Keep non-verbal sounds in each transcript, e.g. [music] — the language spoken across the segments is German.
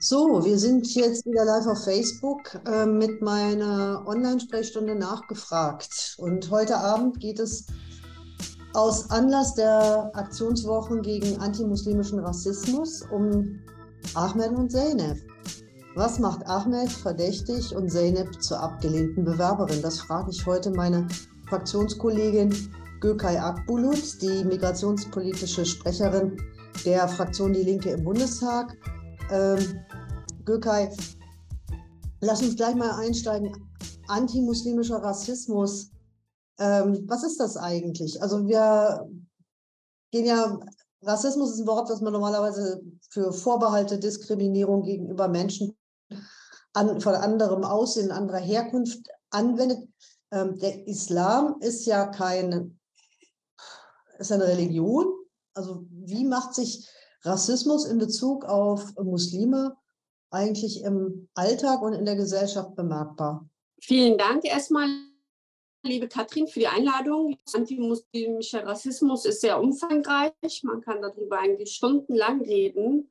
So, wir sind jetzt wieder live auf Facebook äh, mit meiner Online-Sprechstunde nachgefragt. Und heute Abend geht es aus Anlass der Aktionswochen gegen antimuslimischen Rassismus um Ahmed und Zeynep. Was macht Ahmed verdächtig und Zeynep zur abgelehnten Bewerberin? Das frage ich heute meine Fraktionskollegin Gökay Akbulut, die migrationspolitische Sprecherin der Fraktion Die Linke im Bundestag. Ähm, Gökay, lass uns gleich mal einsteigen. Antimuslimischer Rassismus, ähm, was ist das eigentlich? Also wir gehen ja, Rassismus ist ein Wort, das man normalerweise für Vorbehalte, Diskriminierung gegenüber Menschen an, von anderem Aussehen, anderer Herkunft anwendet. Ähm, der Islam ist ja keine, ist eine Religion. Also wie macht sich Rassismus in Bezug auf Muslime eigentlich im Alltag und in der Gesellschaft bemerkbar? Vielen Dank erstmal, liebe Katrin, für die Einladung. Antimuslimischer Rassismus ist sehr umfangreich. Man kann darüber eigentlich stundenlang reden.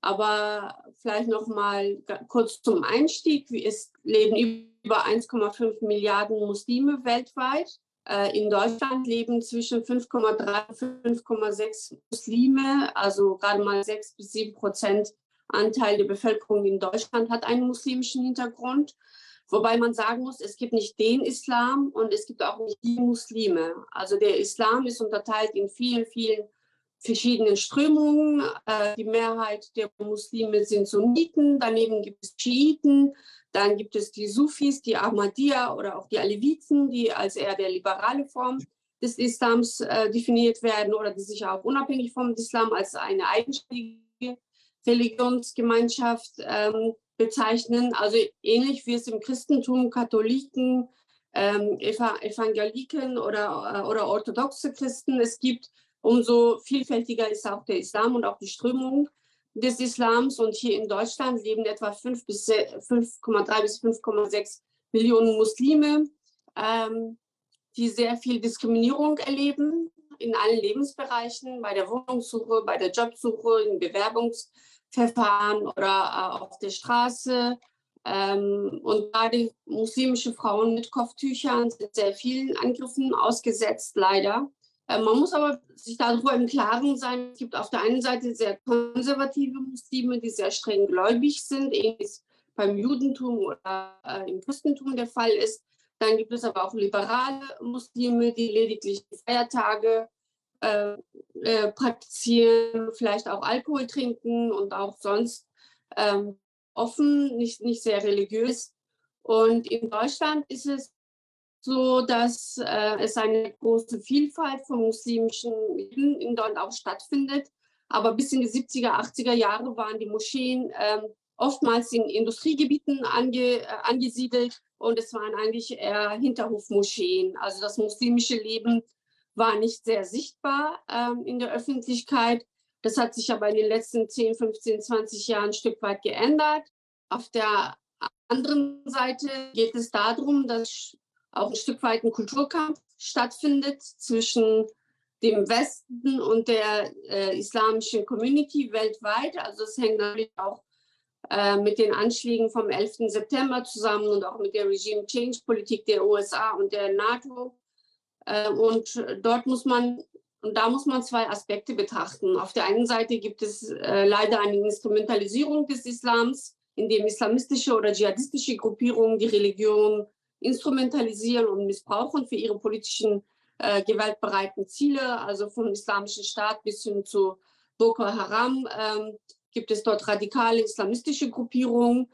Aber vielleicht noch mal kurz zum Einstieg. Es leben über 1,5 Milliarden Muslime weltweit. Äh, in Deutschland leben zwischen 5,3 und 5,6 Muslime, also gerade mal 6 bis 7 Prozent Anteil der Bevölkerung in Deutschland hat einen muslimischen Hintergrund. Wobei man sagen muss, es gibt nicht den Islam und es gibt auch nicht die Muslime. Also der Islam ist unterteilt in vielen, vielen verschiedenen Strömungen. Äh, die Mehrheit der Muslime sind Sunniten, daneben gibt es Schiiten, dann gibt es die Sufis, die Ahmadiyya oder auch die Aleviten, die als eher der liberale Form des Islams äh, definiert werden oder die sich auch unabhängig vom Islam als eine eigenständige Religionsgemeinschaft ähm, bezeichnen. Also ähnlich wie es im Christentum Katholiken, ähm, Evangeliken oder, äh, oder orthodoxe Christen es gibt, umso vielfältiger ist auch der Islam und auch die Strömung des Islams. Und hier in Deutschland leben etwa 5,3 bis 5,6 Millionen Muslime, ähm, die sehr viel Diskriminierung erleben in allen Lebensbereichen, bei der Wohnungssuche, bei der Jobsuche, in Bewerbungsverfahren oder äh, auf der Straße. Ähm, und gerade muslimische Frauen mit Kopftüchern sind sehr vielen Angriffen ausgesetzt, leider. Äh, man muss aber sich darüber im Klaren sein, es gibt auf der einen Seite sehr konservative Muslime, die sehr streng gläubig sind, ähnlich beim Judentum oder äh, im Christentum der Fall ist. Dann gibt es aber auch liberale Muslime, die lediglich Feiertage äh, äh, praktizieren, vielleicht auch Alkohol trinken und auch sonst ähm, offen, nicht, nicht sehr religiös. Und in Deutschland ist es so dass äh, es eine große Vielfalt von muslimischen Leben in Deutschland auch stattfindet. Aber bis in die 70er, 80er Jahre waren die Moscheen äh, oftmals in Industriegebieten ange, äh, angesiedelt und es waren eigentlich eher Hinterhofmoscheen. Also das muslimische Leben war nicht sehr sichtbar ähm, in der Öffentlichkeit. Das hat sich aber in den letzten 10, 15, 20 Jahren ein Stück weit geändert. Auf der anderen Seite geht es darum, dass auch ein Stück weit ein Kulturkampf stattfindet zwischen dem Westen und der äh, islamischen Community weltweit. Also es hängt natürlich auch äh, mit den Anschlägen vom 11. September zusammen und auch mit der Regime Change Politik der USA und der NATO. Äh, und dort muss man und da muss man zwei Aspekte betrachten. Auf der einen Seite gibt es äh, leider eine Instrumentalisierung des Islams, in dem islamistische oder dschihadistische Gruppierungen die Religion instrumentalisieren und missbrauchen für ihre politischen äh, gewaltbereiten Ziele, also vom Islamischen Staat bis hin zu Boko Haram ähm, gibt es dort radikale islamistische Gruppierungen.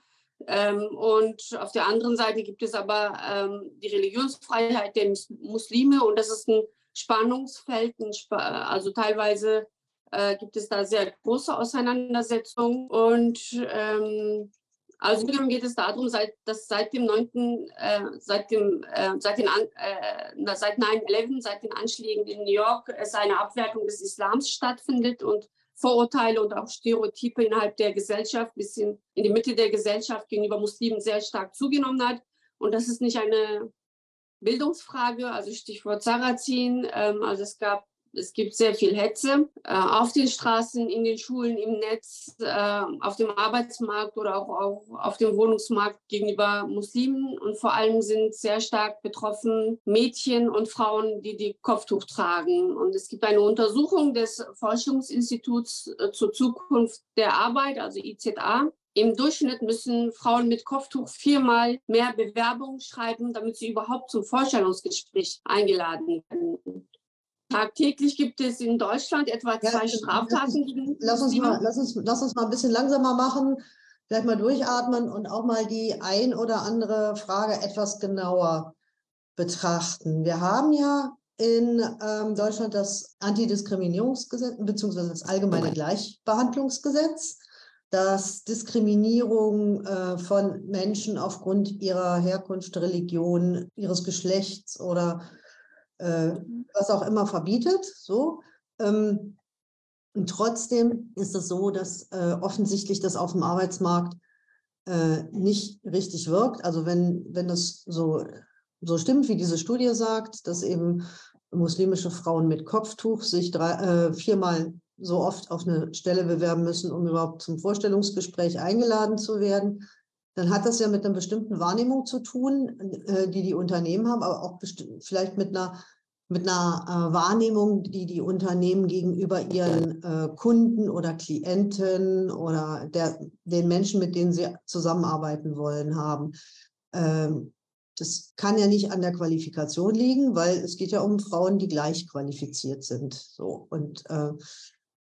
Ähm, und auf der anderen Seite gibt es aber ähm, die Religionsfreiheit der Muslime und das ist ein Spannungsfeld, ein Sp also teilweise äh, gibt es da sehr große Auseinandersetzungen und ähm, also geht es darum, seit, dass seit dem 9., äh, seit, dem, äh, seit, den, äh, seit 9-11, seit den Anschlägen in New York, es eine Abwertung des Islams stattfindet und Vorurteile und auch Stereotype innerhalb der Gesellschaft bis in, in die Mitte der Gesellschaft gegenüber Muslimen sehr stark zugenommen hat. Und das ist nicht eine Bildungsfrage, also Stichwort Sarrazin. Ähm, also es gab Es gibt sehr viel Hetze äh, auf den Straßen, in den Schulen, im Netz, äh, auf dem Arbeitsmarkt oder auch, auch, auf dem Wohnungsmarkt gegenüber Muslimen. Und vor allem sind sehr stark betroffen Mädchen und Frauen, die die Kopftuch tragen. Und es gibt eine Untersuchung des Forschungsinstituts äh, zur Zukunft der Arbeit, also IZA, im Durchschnitt müssen Frauen mit Kopftuch viermal mehr Bewerbungen schreiben, damit sie überhaupt zum Vorstellungsgespräch eingeladen werden. Tagtäglich gibt es in Deutschland etwa zwei ja, Straftaten gegen lass uns, mal, lass, uns, lass uns mal ein bisschen langsamer machen, vielleicht mal durchatmen und auch mal die ein oder andere Frage etwas genauer betrachten. Wir haben ja in ähm, Deutschland das Antidiskriminierungsgesetz bzw. das allgemeine Gleichbehandlungsgesetz, das Diskriminierung äh, von Menschen aufgrund ihrer Herkunft, Religion, ihres Geschlechts oder äh, was auch immer verbietet. So. Ähm, und trotzdem ist es so, dass äh, offensichtlich das auf dem Arbeitsmarkt äh, nicht richtig wirkt. Also wenn, wenn das so, so stimmt, wie diese Studie sagt, dass eben muslimische Frauen mit Kopftuch sich drei, äh, viermal so oft auf eine Stelle bewerben müssen, um überhaupt zum Vorstellungsgespräch eingeladen zu werden, dann hat das ja mit einer bestimmten Wahrnehmung zu tun, äh, die die Unternehmen haben, aber auch vielleicht mit einer, mit einer äh, Wahrnehmung, die die Unternehmen gegenüber ihren äh, Kunden oder Klienten oder der, den Menschen, mit denen sie zusammenarbeiten wollen, haben. Ähm, das kann ja nicht an der Qualifikation liegen, weil es geht ja um Frauen, die gleich qualifiziert sind. So und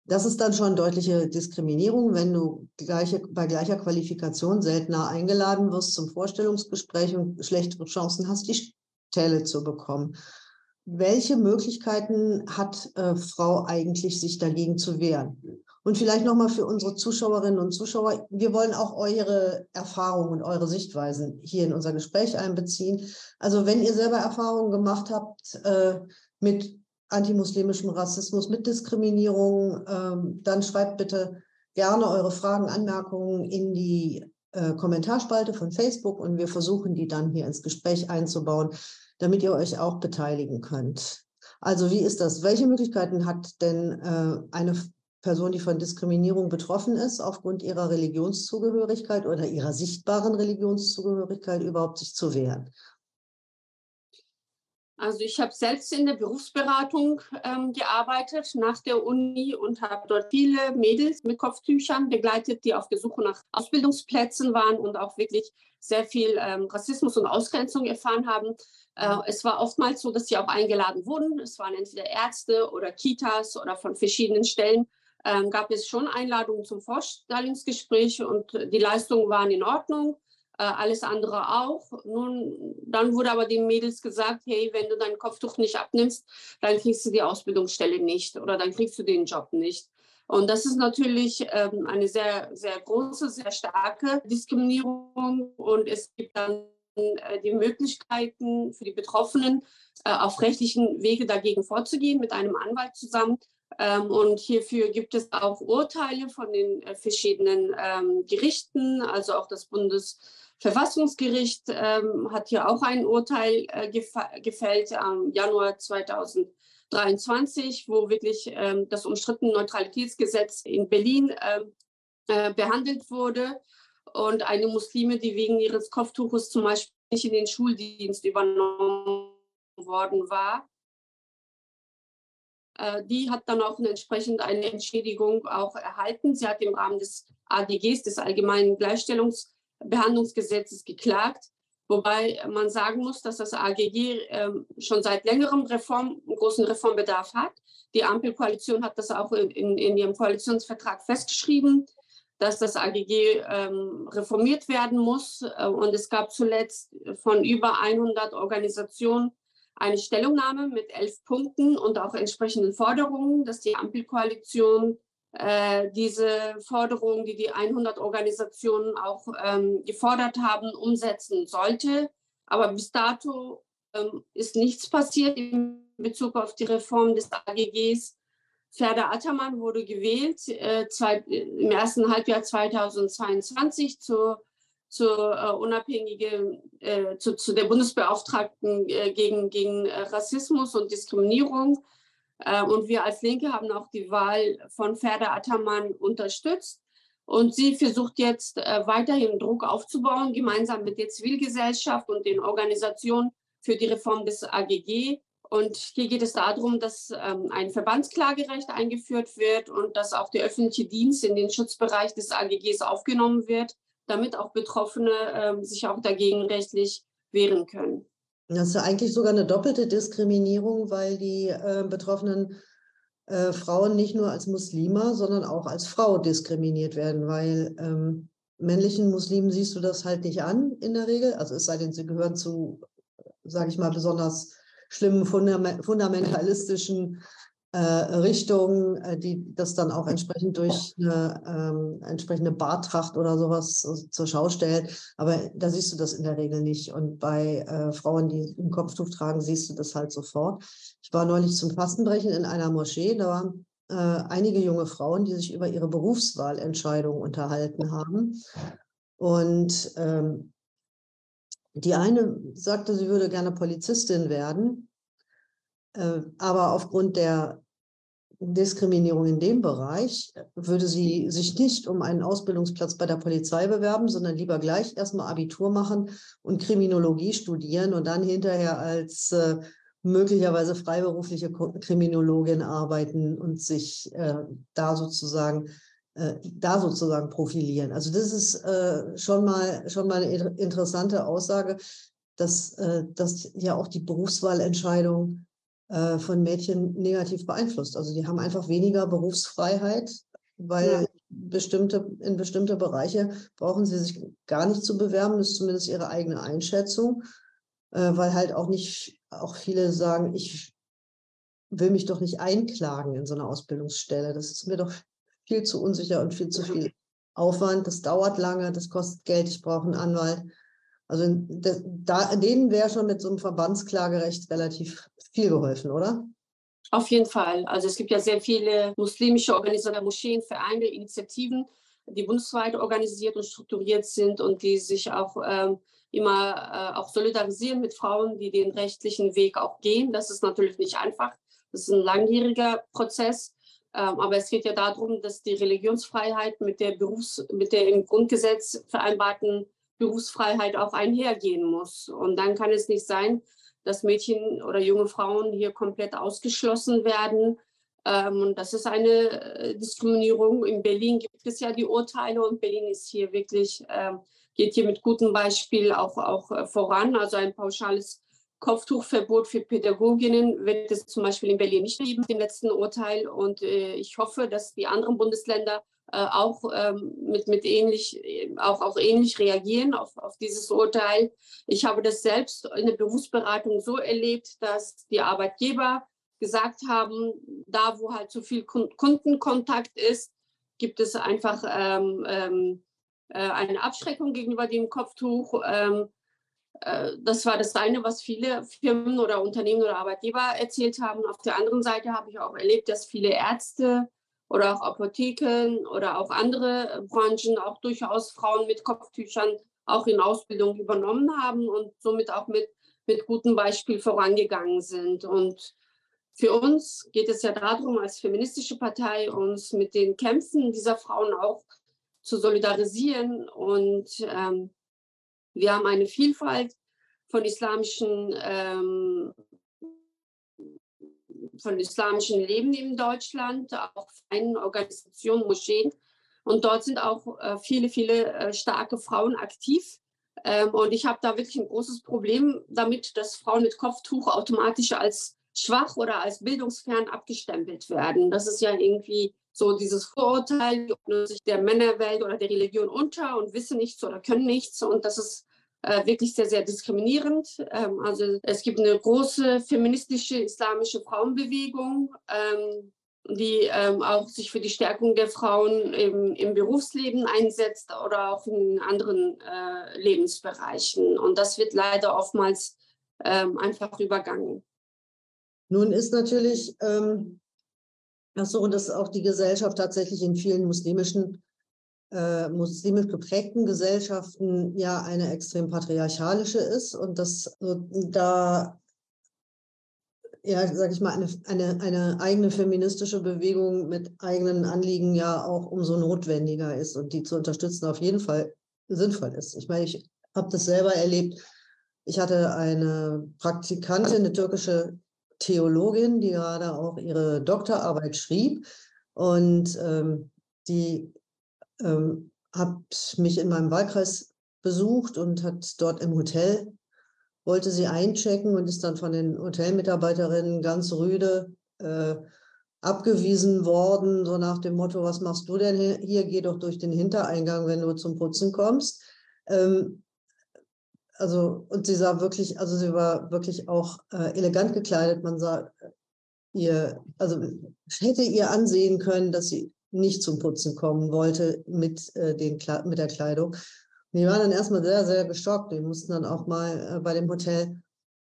das ist dann schon deutliche Diskriminierung, wenn du gleiche, bei gleicher Qualifikation seltener eingeladen wirst zum Vorstellungsgespräch und schlechtere Chancen hast, die Stelle zu bekommen. Welche Möglichkeiten hat äh, Frau eigentlich, sich dagegen zu wehren? Und vielleicht nochmal für unsere Zuschauerinnen und Zuschauer, wir wollen auch eure Erfahrungen und eure Sichtweisen hier in unser Gespräch einbeziehen. Also wenn ihr selber Erfahrungen gemacht habt äh, mit antimuslimischem Rassismus, mit Diskriminierung, ähm, dann schreibt bitte gerne eure Fragen, Anmerkungen in die äh, Kommentarspalte von Facebook und wir versuchen die dann hier ins Gespräch einzubauen, damit ihr euch auch beteiligen könnt. Also wie ist das? Welche Möglichkeiten hat denn äh, eine Person, die von Diskriminierung betroffen ist, aufgrund ihrer Religionszugehörigkeit oder ihrer sichtbaren Religionszugehörigkeit überhaupt sich zu wehren? Also ich habe selbst in der Berufsberatung ähm, gearbeitet nach der Uni und habe dort viele Mädels mit Kopftüchern begleitet, die auf der Suche nach Ausbildungsplätzen waren und auch wirklich sehr viel ähm, Rassismus und Ausgrenzung erfahren haben. Äh, es war oftmals so, dass sie auch eingeladen wurden. Es waren entweder Ärzte oder Kitas oder von verschiedenen Stellen ähm, gab es schon Einladungen zum Vorstellungsgespräch und die Leistungen waren in Ordnung. Äh, alles andere auch. Nun, dann wurde aber den Mädels gesagt, hey, wenn du dein Kopftuch nicht abnimmst, dann kriegst du die Ausbildungsstelle nicht oder dann kriegst du den Job nicht. Und das ist natürlich ähm, eine sehr, sehr große, sehr starke Diskriminierung. Und es gibt dann äh, die Möglichkeiten für die Betroffenen, äh, auf rechtlichen Wege dagegen vorzugehen, mit einem Anwalt zusammen. Ähm, und hierfür gibt es auch Urteile von den äh, verschiedenen ähm, Gerichten, also auch das Bundes Verfassungsgericht ähm, hat hier auch ein Urteil äh, gefällt am Januar 2023, wo wirklich ähm, das umstrittene Neutralitätsgesetz in Berlin ähm, äh, behandelt wurde. Und eine Muslime, die wegen ihres Kopftuches zum Beispiel nicht in den Schuldienst übernommen worden war, äh, die hat dann auch entsprechend eine Entschädigung auch erhalten. Sie hat im Rahmen des AGGs, des Allgemeinen Gleichstellungs Behandlungsgesetzes geklagt. Wobei man sagen muss, dass das AGG äh, schon seit längerem Reform, großen Reformbedarf hat. Die Ampelkoalition hat das auch in, in, in ihrem Koalitionsvertrag festgeschrieben, dass das AGG ähm, reformiert werden muss. Äh, und es gab zuletzt von über 100 Organisationen eine Stellungnahme mit elf Punkten und auch entsprechenden Forderungen, dass die Ampelkoalition äh, diese Forderungen, die die 100 Organisationen auch ähm, gefordert haben, umsetzen sollte. Aber bis dato ähm, ist nichts passiert in Bezug auf die Reform des AGGs. Ferda Attermann wurde gewählt äh, zwei, im ersten Halbjahr 2022 zur, zur äh, unabhängige, äh, zu, zu, der Bundesbeauftragten äh, gegen, gegen äh, Rassismus und Diskriminierung. Ähm, und wir als Linke haben auch die Wahl von Ferda Ataman unterstützt. Und sie versucht jetzt äh, weiterhin Druck aufzubauen, gemeinsam mit der Zivilgesellschaft und den Organisationen für die Reform des AGG. Und hier geht es darum, dass ähm, ein Verbandsklagerecht eingeführt wird und dass auch der öffentliche Dienst in den Schutzbereich des AGGs aufgenommen wird, damit auch Betroffene ähm, sich auch dagegen rechtlich wehren können. Das ist ja eigentlich sogar eine doppelte Diskriminierung, weil die äh, betroffenen äh, Frauen nicht nur als Muslime, sondern auch als Frau diskriminiert werden, weil ähm, männlichen Muslimen siehst du das halt nicht an in der Regel. Also es sei denn, sie gehören zu, sage ich mal, besonders schlimmen fundamentalistischen Richtung, äh, die das dann auch entsprechend durch eine ähm, entsprechende Bartracht oder sowas zur Schau stellt. Aber da siehst du das in der Regel nicht. Und bei äh, Frauen, die ein Kopftuch tragen, siehst du das halt sofort. Ich war neulich zum Fastenbrechen in einer Moschee. Da waren äh, einige junge Frauen, die sich über ihre Berufswahlentscheidung unterhalten haben. Und ähm, die eine sagte, sie würde gerne Polizistin werden, äh, aber aufgrund der Diskriminierung in dem Bereich würde sie sich nicht um einen Ausbildungsplatz bei der Polizei bewerben, sondern lieber gleich erstmal Abitur machen und Kriminologie studieren und dann hinterher als äh, möglicherweise freiberufliche Kriminologin arbeiten und sich äh, da sozusagen äh, da sozusagen profilieren. Also das ist äh, schon mal schon mal eine interessante Aussage, dass, äh, dass ja auch die Berufswahlentscheidung äh, von Mädchen negativ beeinflusst. Also die haben einfach weniger Berufsfreiheit, weil ja. bestimmte, in bestimmte Bereiche brauchen sie sich gar nicht zu bewerben, das ist zumindest ihre eigene Einschätzung, äh, weil halt auch nicht, auch viele sagen, ich will mich doch nicht einklagen in so einer Ausbildungsstelle. Das ist mir doch viel zu unsicher und viel zu viel Aufwand. Das dauert lange, das kostet Geld, ich brauche einen Anwalt. Also da, denen wäre schon mit so einem Verbandsklagerecht relativ viel geholfen, oder? Auf jeden Fall. Also es gibt ja sehr viele muslimische Organisationen, Moscheen, Vereine, Initiativen, die bundesweit organisiert und strukturiert sind und die sich auch ähm, immer äh, auch solidarisieren mit Frauen, die den rechtlichen Weg auch gehen. Das ist natürlich nicht einfach. Das ist ein langjähriger Prozess. Ähm, aber es geht ja darum, dass die Religionsfreiheit mit der Berufs-, mit der im Grundgesetz vereinbarten Berufsfreiheit auch einhergehen muss. Und dann kann es nicht sein, dass Mädchen oder junge Frauen hier komplett ausgeschlossen werden. Ähm, und das ist eine äh, Diskriminierung. In Berlin gibt es ja die Urteile und Berlin ist hier wirklich, ähm, geht hier mit gutem Beispiel auch, auch äh, voran. Also ein pauschales Kopftuchverbot für Pädagoginnen wird es zum Beispiel in Berlin nicht geben, dem letzten Urteil. Und äh, ich hoffe, dass die anderen Bundesländer äh, auch ähm, mit, mit ähnlich, auch, auch ähnlich reagieren auf, auf dieses Urteil. Ich habe das selbst in der Berufsberatung so erlebt, dass die Arbeitgeber gesagt haben, da wo halt zu viel Kundenkontakt ist, gibt es einfach ähm, ähm, äh, eine Abschreckung gegenüber dem Kopftuch. Ähm, äh, das war das eine, was viele Firmen oder Unternehmen oder Arbeitgeber erzählt haben. Auf der anderen Seite habe ich auch erlebt, dass viele Ärzte oder auch Apotheken oder auch andere äh, Branchen auch durchaus Frauen mit Kopftüchern auch in Ausbildung übernommen haben und somit auch mit, mit gutem Beispiel vorangegangen sind. Und für uns geht es ja darum, als feministische Partei uns mit den Kämpfen dieser Frauen auch zu solidarisieren. Und ähm, wir haben eine Vielfalt von islamischen ähm, von islamischen Leben in Deutschland, auch Vereinen, Organisationen, Moscheen. Und dort sind auch äh, viele, viele äh, starke Frauen aktiv. Ähm, und ich habe da wirklich ein großes Problem damit, dass Frauen mit Kopftuch automatisch als schwach oder als bildungsfern abgestempelt werden. Das ist ja irgendwie so dieses Vorurteil, die sich der Männerwelt oder der Religion unter und wissen nichts oder können nichts. Und das ist äh, wirklich sehr, sehr diskriminierend. Ähm, also es gibt eine große feministische islamische Frauenbewegung, ähm, die ähm, auch sich für die Stärkung der Frauen im, im Berufsleben einsetzt oder auch in anderen äh, Lebensbereichen. Und das wird leider oftmals ähm, einfach übergangen. Nun ist natürlich ähm, so, dass auch die Gesellschaft tatsächlich in vielen muslimischen äh, muslimisch geprägten Gesellschaften ja eine extrem patriarchalische ist und dass da ja, sag ich mal, eine, eine, eine eigene feministische Bewegung mit eigenen Anliegen ja auch umso notwendiger ist und die zu unterstützen auf jeden Fall sinnvoll ist. Ich meine, ich habe das selber erlebt. Ich hatte eine Praktikantin, eine türkische Theologin, die gerade auch ihre Doktorarbeit schrieb und ähm, die ähm, hat mich in meinem Wahlkreis besucht und hat dort im Hotel wollte sie einchecken und ist dann von den Hotelmitarbeiterinnen ganz rüde äh, abgewiesen worden, so nach dem Motto, was machst du denn hier? Geh doch durch den Hintereingang, wenn du zum Putzen kommst. Ähm, also, und sie sah wirklich, also sie war wirklich auch äh, elegant gekleidet. Man sah ihr, also hätte ihr ansehen können, dass sie nicht zum Putzen kommen wollte mit, äh, den, mit der Kleidung. Die waren dann erstmal sehr, sehr geschockt. Die mussten dann auch mal äh, bei dem Hotel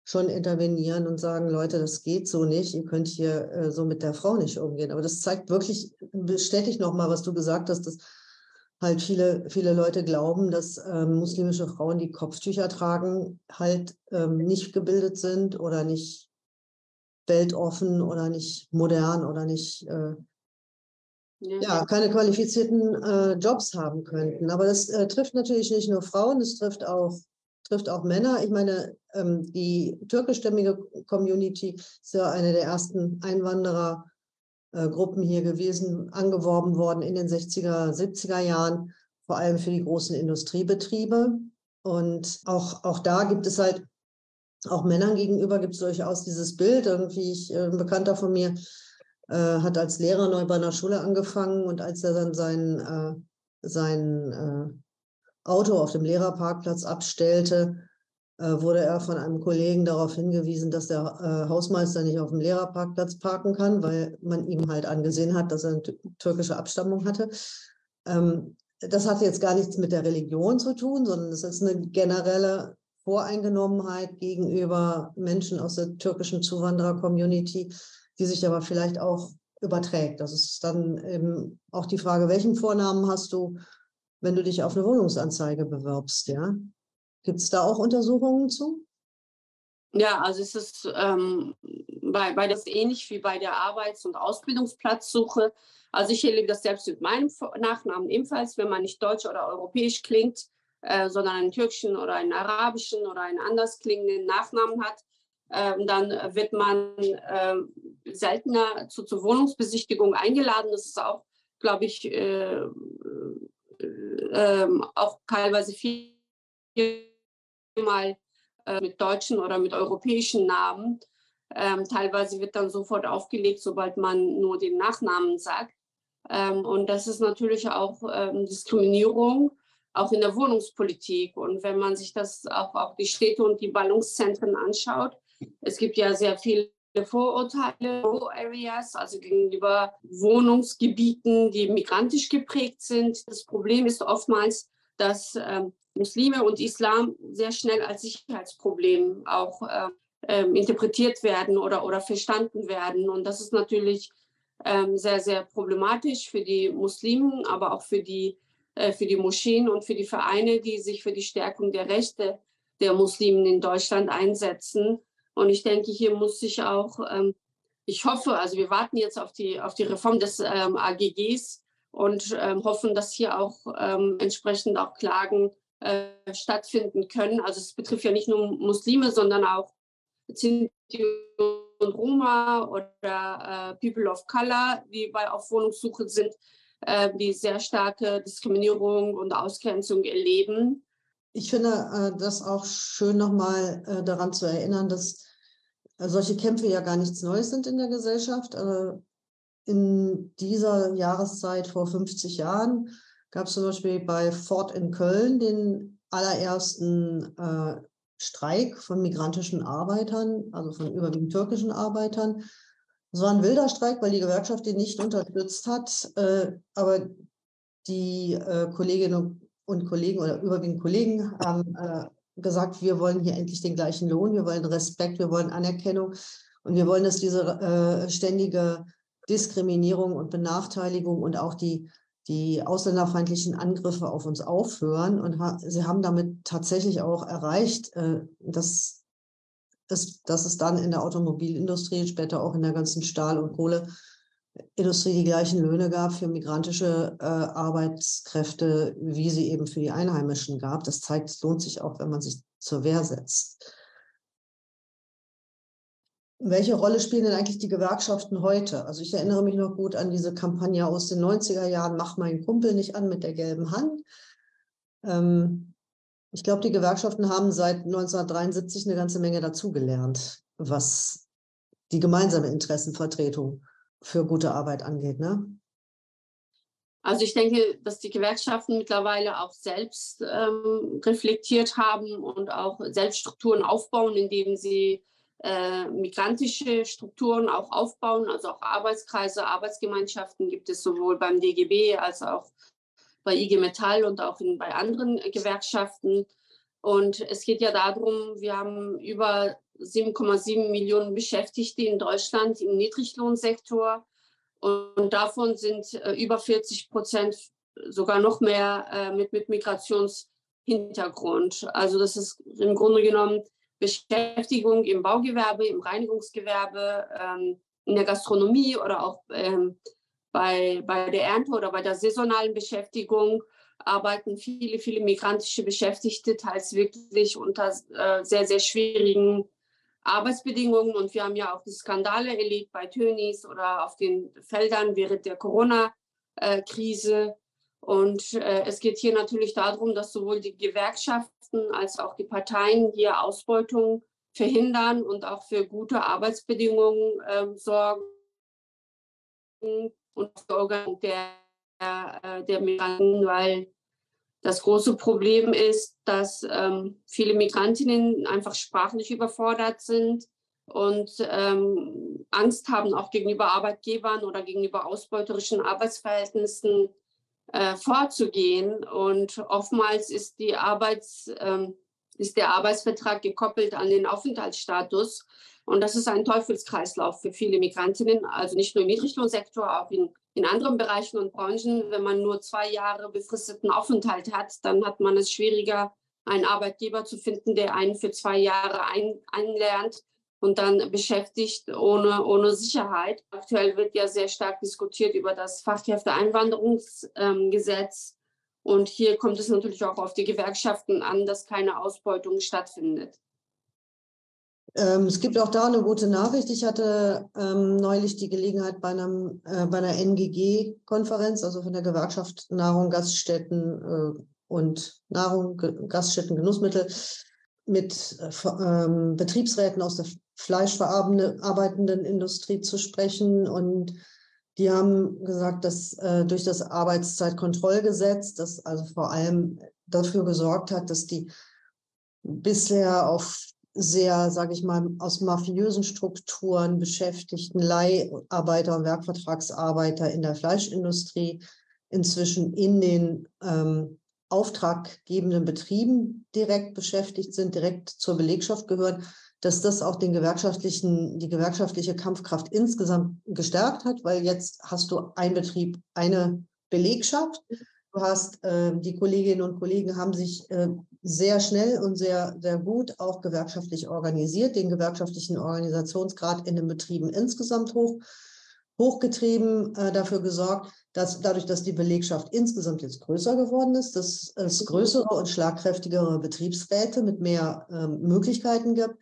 schon intervenieren und sagen, Leute, das geht so nicht. Ihr könnt hier äh, so mit der Frau nicht umgehen. Aber das zeigt wirklich, bestätigt nochmal, was du gesagt hast, dass halt viele, viele Leute glauben, dass ähm, muslimische Frauen, die Kopftücher tragen, halt ähm, nicht gebildet sind oder nicht weltoffen oder nicht modern oder nicht äh, ja, keine qualifizierten äh, Jobs haben könnten. Aber das äh, trifft natürlich nicht nur Frauen, es trifft auch, trifft auch Männer. Ich meine, ähm, die türkischstämmige Community ist ja eine der ersten Einwanderergruppen äh, hier gewesen, angeworben worden in den 60er, 70er Jahren, vor allem für die großen Industriebetriebe. Und auch, auch da gibt es halt, auch Männern gegenüber gibt es durchaus dieses Bild. Irgendwie, ich, äh, ein Bekannter von mir äh, hat als Lehrer neu bei einer Schule angefangen und als er dann sein, äh, sein äh, Auto auf dem Lehrerparkplatz abstellte, äh, wurde er von einem Kollegen darauf hingewiesen, dass der äh, Hausmeister nicht auf dem Lehrerparkplatz parken kann, weil man ihm halt angesehen hat, dass er eine türkische Abstammung hatte. Ähm, das hat jetzt gar nichts mit der Religion zu tun, sondern es ist eine generelle Voreingenommenheit gegenüber Menschen aus der türkischen Zuwanderer-Community, die sich aber vielleicht auch überträgt. Das ist dann eben auch die Frage, welchen Vornamen hast du, wenn du dich auf eine Wohnungsanzeige bewirbst, ja? Gibt es da auch Untersuchungen zu? Ja, also es ist ähm, bei, bei das ähnlich wie bei der Arbeits- und Ausbildungsplatzsuche. Also ich erlebe das selbst mit meinem Nachnamen ebenfalls, wenn man nicht deutsch oder europäisch klingt, äh, sondern einen türkischen oder einen arabischen oder einen anders klingenden Nachnamen hat, ähm, dann wird man äh, seltener zu, zur Wohnungsbesichtigung eingeladen. Das ist auch, glaube ich, äh, äh, auch teilweise viermal äh, mit deutschen oder mit europäischen Namen. Ähm, teilweise wird dann sofort aufgelegt, sobald man nur den Nachnamen sagt. Ähm, und das ist natürlich auch ähm, Diskriminierung, auch in der Wohnungspolitik. Und wenn man sich das auch, auch die Städte und die Ballungszentren anschaut, es gibt ja sehr viele Vorurteile, Areas, also gegenüber Wohnungsgebieten, die migrantisch geprägt sind. Das Problem ist oftmals, dass ähm, Muslime und Islam sehr schnell als Sicherheitsproblem auch äh, interpretiert werden oder, oder verstanden werden. Und das ist natürlich ähm, sehr, sehr problematisch für die Muslimen, aber auch für die, äh, für die Moscheen und für die Vereine, die sich für die Stärkung der Rechte der Muslimen in Deutschland einsetzen. Und ich denke, hier muss sich auch, ähm, ich hoffe, also wir warten jetzt auf die, auf die Reform des ähm, AGGs und ähm, hoffen, dass hier auch ähm, entsprechend auch Klagen äh, stattfinden können. Also es betrifft ja nicht nur Muslime, sondern auch Sinti und Roma oder äh, People of Color, die bei, auf Wohnungssuche sind, äh, die sehr starke Diskriminierung und Ausgrenzung erleben. Ich finde äh, das auch schön, nochmal äh, daran zu erinnern, dass äh, solche Kämpfe ja gar nichts Neues sind in der Gesellschaft. In dieser Jahreszeit vor 50 Jahren gab es zum Beispiel bei Ford in Köln den allerersten Streik von migrantischen Arbeitern, also von überwiegend türkischen Arbeitern. Es war ein wilder Streik, weil die Gewerkschaft den nicht unterstützt hat. aber die Kolleginnen und Kollegen oder überwiegend Kollegen haben gesagt, wir wollen hier endlich den gleichen Lohn, wir wollen Respekt, wir wollen Anerkennung und wir wollen, dass diese äh, ständige Diskriminierung und Benachteiligung und auch die, die ausländerfeindlichen Angriffe auf uns aufhören. Und ha sie haben damit tatsächlich auch erreicht, äh, dass ist, dass es dann in der Automobilindustrie, später auch in der ganzen Stahl- und Kohleindustrie die gleichen Löhne gab für migrantische äh, Arbeitskräfte, wie sie eben für die Einheimischen gab. Das zeigt, es lohnt sich auch, wenn man sich zur Wehr setzt. Welche Rolle spielen denn eigentlich die Gewerkschaften heute? Also ich erinnere mich noch gut an diese Kampagne aus den 90er Jahren, mach meinen Kumpel nicht an mit der gelben Hand. Ähm, ich glaube, die Gewerkschaften haben seit 1973 eine ganze Menge dazugelernt, was die gemeinsame Interessenvertretung für gute Arbeit angeht. Ne? Also ich denke, dass die Gewerkschaften mittlerweile auch selbst ähm, reflektiert haben und auch Selbststrukturen aufbauen, indem sie äh, migrantische Strukturen auch aufbauen, also auch Arbeitskreise, Arbeitsgemeinschaften gibt es sowohl beim DGB als auch bei IG Metall und auch in, bei anderen Gewerkschaften. Und es geht ja darum, wir haben über 7,7 Millionen Beschäftigte in Deutschland im Niedriglohnsektor. Und davon sind äh, über 40 Prozent, sogar noch mehr äh, mit, mit Migrationshintergrund. Also das ist im Grunde genommen Beschäftigung im Baugewerbe, im Reinigungsgewerbe, ähm, in der Gastronomie oder auch ähm, bei, bei der Ernte oder bei der saisonalen Beschäftigung arbeiten viele, viele migrantische Beschäftigte teils wirklich unter äh, sehr, sehr schwierigen Arbeitsbedingungen. Und wir haben ja auch die Skandale erlebt bei Tönis oder auf den Feldern während der Corona-Krise. Und äh, es geht hier natürlich darum, dass sowohl die Gewerkschaften als auch die Parteien hier Ausbeutung verhindern und auch für gute Arbeitsbedingungen äh, sorgen und für Organisation der, äh, der Migranten, weil das große Problem ist, dass ähm, viele Migrantinnen einfach sprachlich überfordert sind und ähm, Angst haben, auch gegenüber Arbeitgebern oder gegenüber ausbeuterischen Arbeitsverhältnissen äh, vorzugehen. Und oftmals ist, die Arbeits, ähm, ist der Arbeitsvertrag gekoppelt an den Aufenthaltsstatus. Und das ist ein Teufelskreislauf für viele Migrantinnen, also nicht nur im Niedriglohnsektor, auch in, in anderen Bereichen und Branchen. Wenn man nur zwei Jahre befristeten Aufenthalt hat, dann hat man es schwieriger, einen Arbeitgeber zu finden, der einen für zwei Jahre ein, einlernt und dann beschäftigt ohne, ohne Sicherheit. Aktuell wird ja sehr stark diskutiert über das Fachkräfteeinwanderungsgesetz. Und hier kommt es natürlich auch auf die Gewerkschaften an, dass keine Ausbeutung stattfindet. Ähm, es gibt auch da eine gute Nachricht. Ich hatte ähm, neulich die Gelegenheit bei, einem, äh, bei einer NGG-Konferenz, also von der Gewerkschaft Nahrung, Gaststätten äh, und Nahrung, Gaststätten, Genussmittel, mit äh, ähm, Betriebsräten aus der fleischverarbeitenden Industrie zu sprechen. Und die haben gesagt, dass äh, durch das Arbeitszeitkontrollgesetz, das also vor allem dafür gesorgt hat, dass die bisher auf sehr, sage ich mal, aus mafiösen Strukturen beschäftigten Leiharbeiter und Werkvertragsarbeiter in der Fleischindustrie inzwischen in den ähm, auftraggebenden Betrieben direkt beschäftigt sind, direkt zur Belegschaft gehören, dass das auch den gewerkschaftlichen, die gewerkschaftliche Kampfkraft insgesamt gestärkt hat, weil jetzt hast du ein Betrieb, eine Belegschaft. Du hast äh, die Kolleginnen und Kollegen haben sich äh, sehr schnell und sehr, sehr gut auch gewerkschaftlich organisiert, den gewerkschaftlichen Organisationsgrad in den Betrieben insgesamt hoch, hochgetrieben, äh, dafür gesorgt, dass dadurch, dass die Belegschaft insgesamt jetzt größer geworden ist, dass es größere und schlagkräftigere Betriebsräte mit mehr ähm, Möglichkeiten gibt.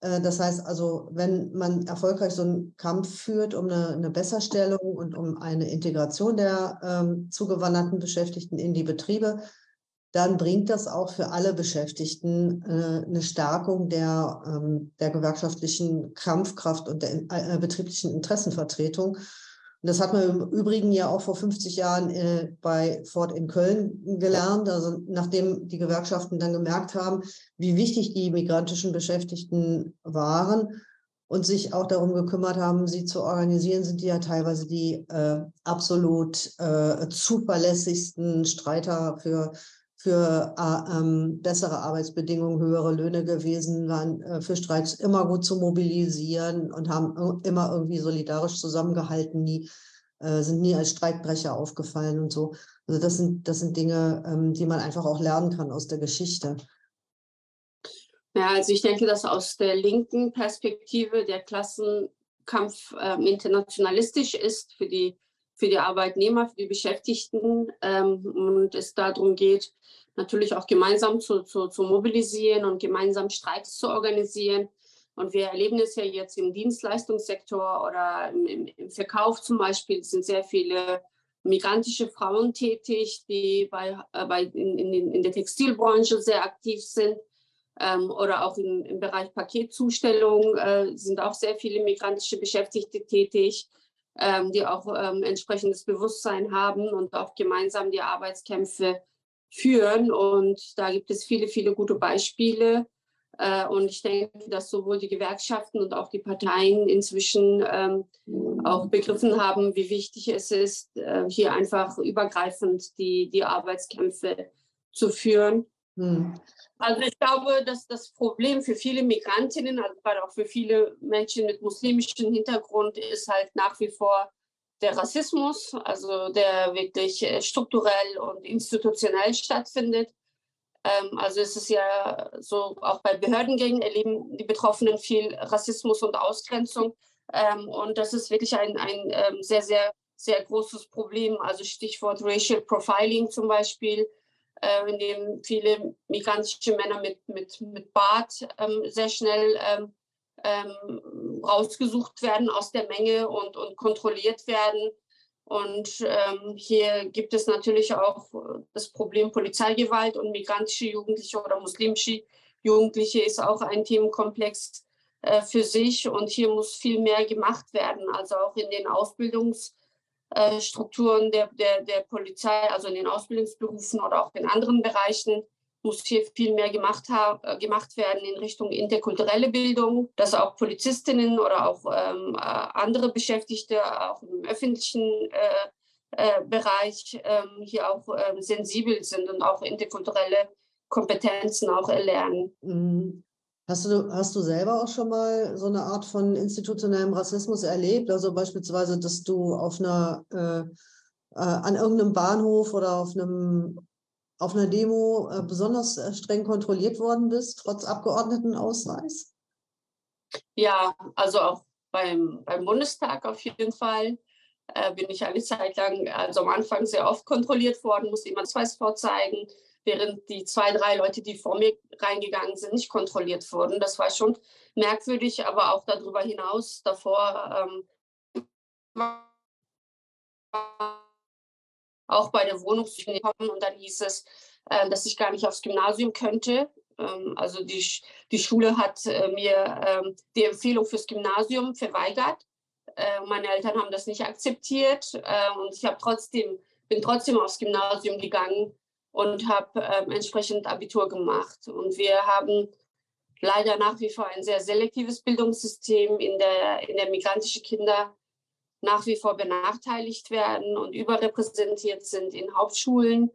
Äh, das heißt also, wenn man erfolgreich so einen Kampf führt um eine, eine Besserstellung und um eine Integration der ähm, zugewanderten Beschäftigten in die Betriebe, dann bringt das auch für alle Beschäftigten äh, eine Stärkung der, ähm, der gewerkschaftlichen Kampfkraft und der äh, betrieblichen Interessenvertretung. Und das hat man im Übrigen ja auch vor 50 Jahren äh, bei Ford in Köln gelernt. Also nachdem die Gewerkschaften dann gemerkt haben, wie wichtig die migrantischen Beschäftigten waren und sich auch darum gekümmert haben, sie zu organisieren, sind die ja teilweise die äh, absolut äh, zuverlässigsten Streiter für für äh, ähm, bessere Arbeitsbedingungen, höhere Löhne gewesen, waren äh, für Streiks immer gut zu mobilisieren und haben immer irgendwie solidarisch zusammengehalten, nie, äh, sind nie als Streikbrecher aufgefallen und so. Also das sind, das sind Dinge, ähm, die man einfach auch lernen kann aus der Geschichte. Ja, also ich denke, dass aus der linken Perspektive der Klassenkampf äh, internationalistisch ist für die, für die Arbeitnehmer, für die Beschäftigten ähm, und es darum geht, natürlich auch gemeinsam zu, zu, zu mobilisieren und gemeinsam Streiks zu organisieren. Und wir erleben es ja jetzt im Dienstleistungssektor oder im, im Verkauf zum Beispiel, sind sehr viele migrantische Frauen tätig, die bei, äh, bei in, in, in der Textilbranche sehr aktiv sind ähm, oder auch in, im Bereich Paketzustellung äh, sind auch sehr viele migrantische Beschäftigte tätig, ähm, die auch ähm, entsprechendes Bewusstsein haben und auch gemeinsam die Arbeitskämpfe führen. Und da gibt es viele, viele gute Beispiele. Äh, und ich denke, dass sowohl die Gewerkschaften und auch die Parteien inzwischen ähm, auch begriffen haben, wie wichtig es ist, äh, hier einfach übergreifend die, die Arbeitskämpfe zu führen. Hm. Also ich glaube, dass das Problem für viele Migrantinnen, also gerade auch für viele Menschen mit muslimischem Hintergrund, ist halt nach wie vor der Rassismus, also der wirklich äh, strukturell und institutionell stattfindet. Ähm, also es ist ja so, auch bei Behördengängen erleben die Betroffenen viel Rassismus und Ausgrenzung. Ähm, und das ist wirklich ein, ein ähm, sehr, sehr, sehr großes Problem. Also Stichwort Racial Profiling zum Beispiel in dem viele migrantische Männer mit, mit, mit Bart ähm, sehr schnell ähm, ähm, rausgesucht werden aus der Menge und, und kontrolliert werden. Und ähm, hier gibt es natürlich auch das Problem Polizeigewalt und migrantische Jugendliche oder muslimische Jugendliche ist auch ein Themenkomplex äh, für sich. Und hier muss viel mehr gemacht werden, also auch in den Ausbildungs- äh, Strukturen der, der, der Polizei, also in den Ausbildungsberufen oder auch in anderen Bereichen, muss hier viel mehr gemacht, äh, gemacht werden in Richtung interkulturelle Bildung, dass auch Polizistinnen oder auch ähm, äh, andere Beschäftigte, auch im öffentlichen äh, äh, Bereich, ähm, hier auch ähm, sensibel sind und auch interkulturelle Kompetenzen auch erlernen. Hast du, hast du selber auch schon mal so eine Art von institutionellem Rassismus erlebt? Also beispielsweise, dass du auf einer, äh, äh, an irgendeinem Bahnhof oder auf, einem, auf einer Demo äh, besonders äh, streng kontrolliert worden bist, trotz Abgeordnetenausweis? Ja, also auch beim, beim Bundestag auf jeden Fall äh, bin ich eine Zeit lang, also am Anfang sehr oft kontrolliert worden, musste immer Ausweis vorzeigen während die zwei, drei Leute, die vor mir reingegangen sind, nicht kontrolliert wurden. Das war schon merkwürdig, aber auch darüber hinaus davor ähm, auch bei der Wohnungssuche kommen und dann hieß es, äh, dass ich gar nicht aufs Gymnasium könnte. Ähm, also die, die Schule hat äh, mir ähm, die Empfehlung fürs Gymnasium verweigert. Äh, meine Eltern haben das nicht akzeptiert äh, und ich trotzdem bin trotzdem aufs Gymnasium gegangen und habe ähm, entsprechend Abitur gemacht. Und wir haben leider nach wie vor ein sehr selektives Bildungssystem, in der, in der migrantische Kinder nach wie vor benachteiligt werden und überrepräsentiert sind in Hauptschulen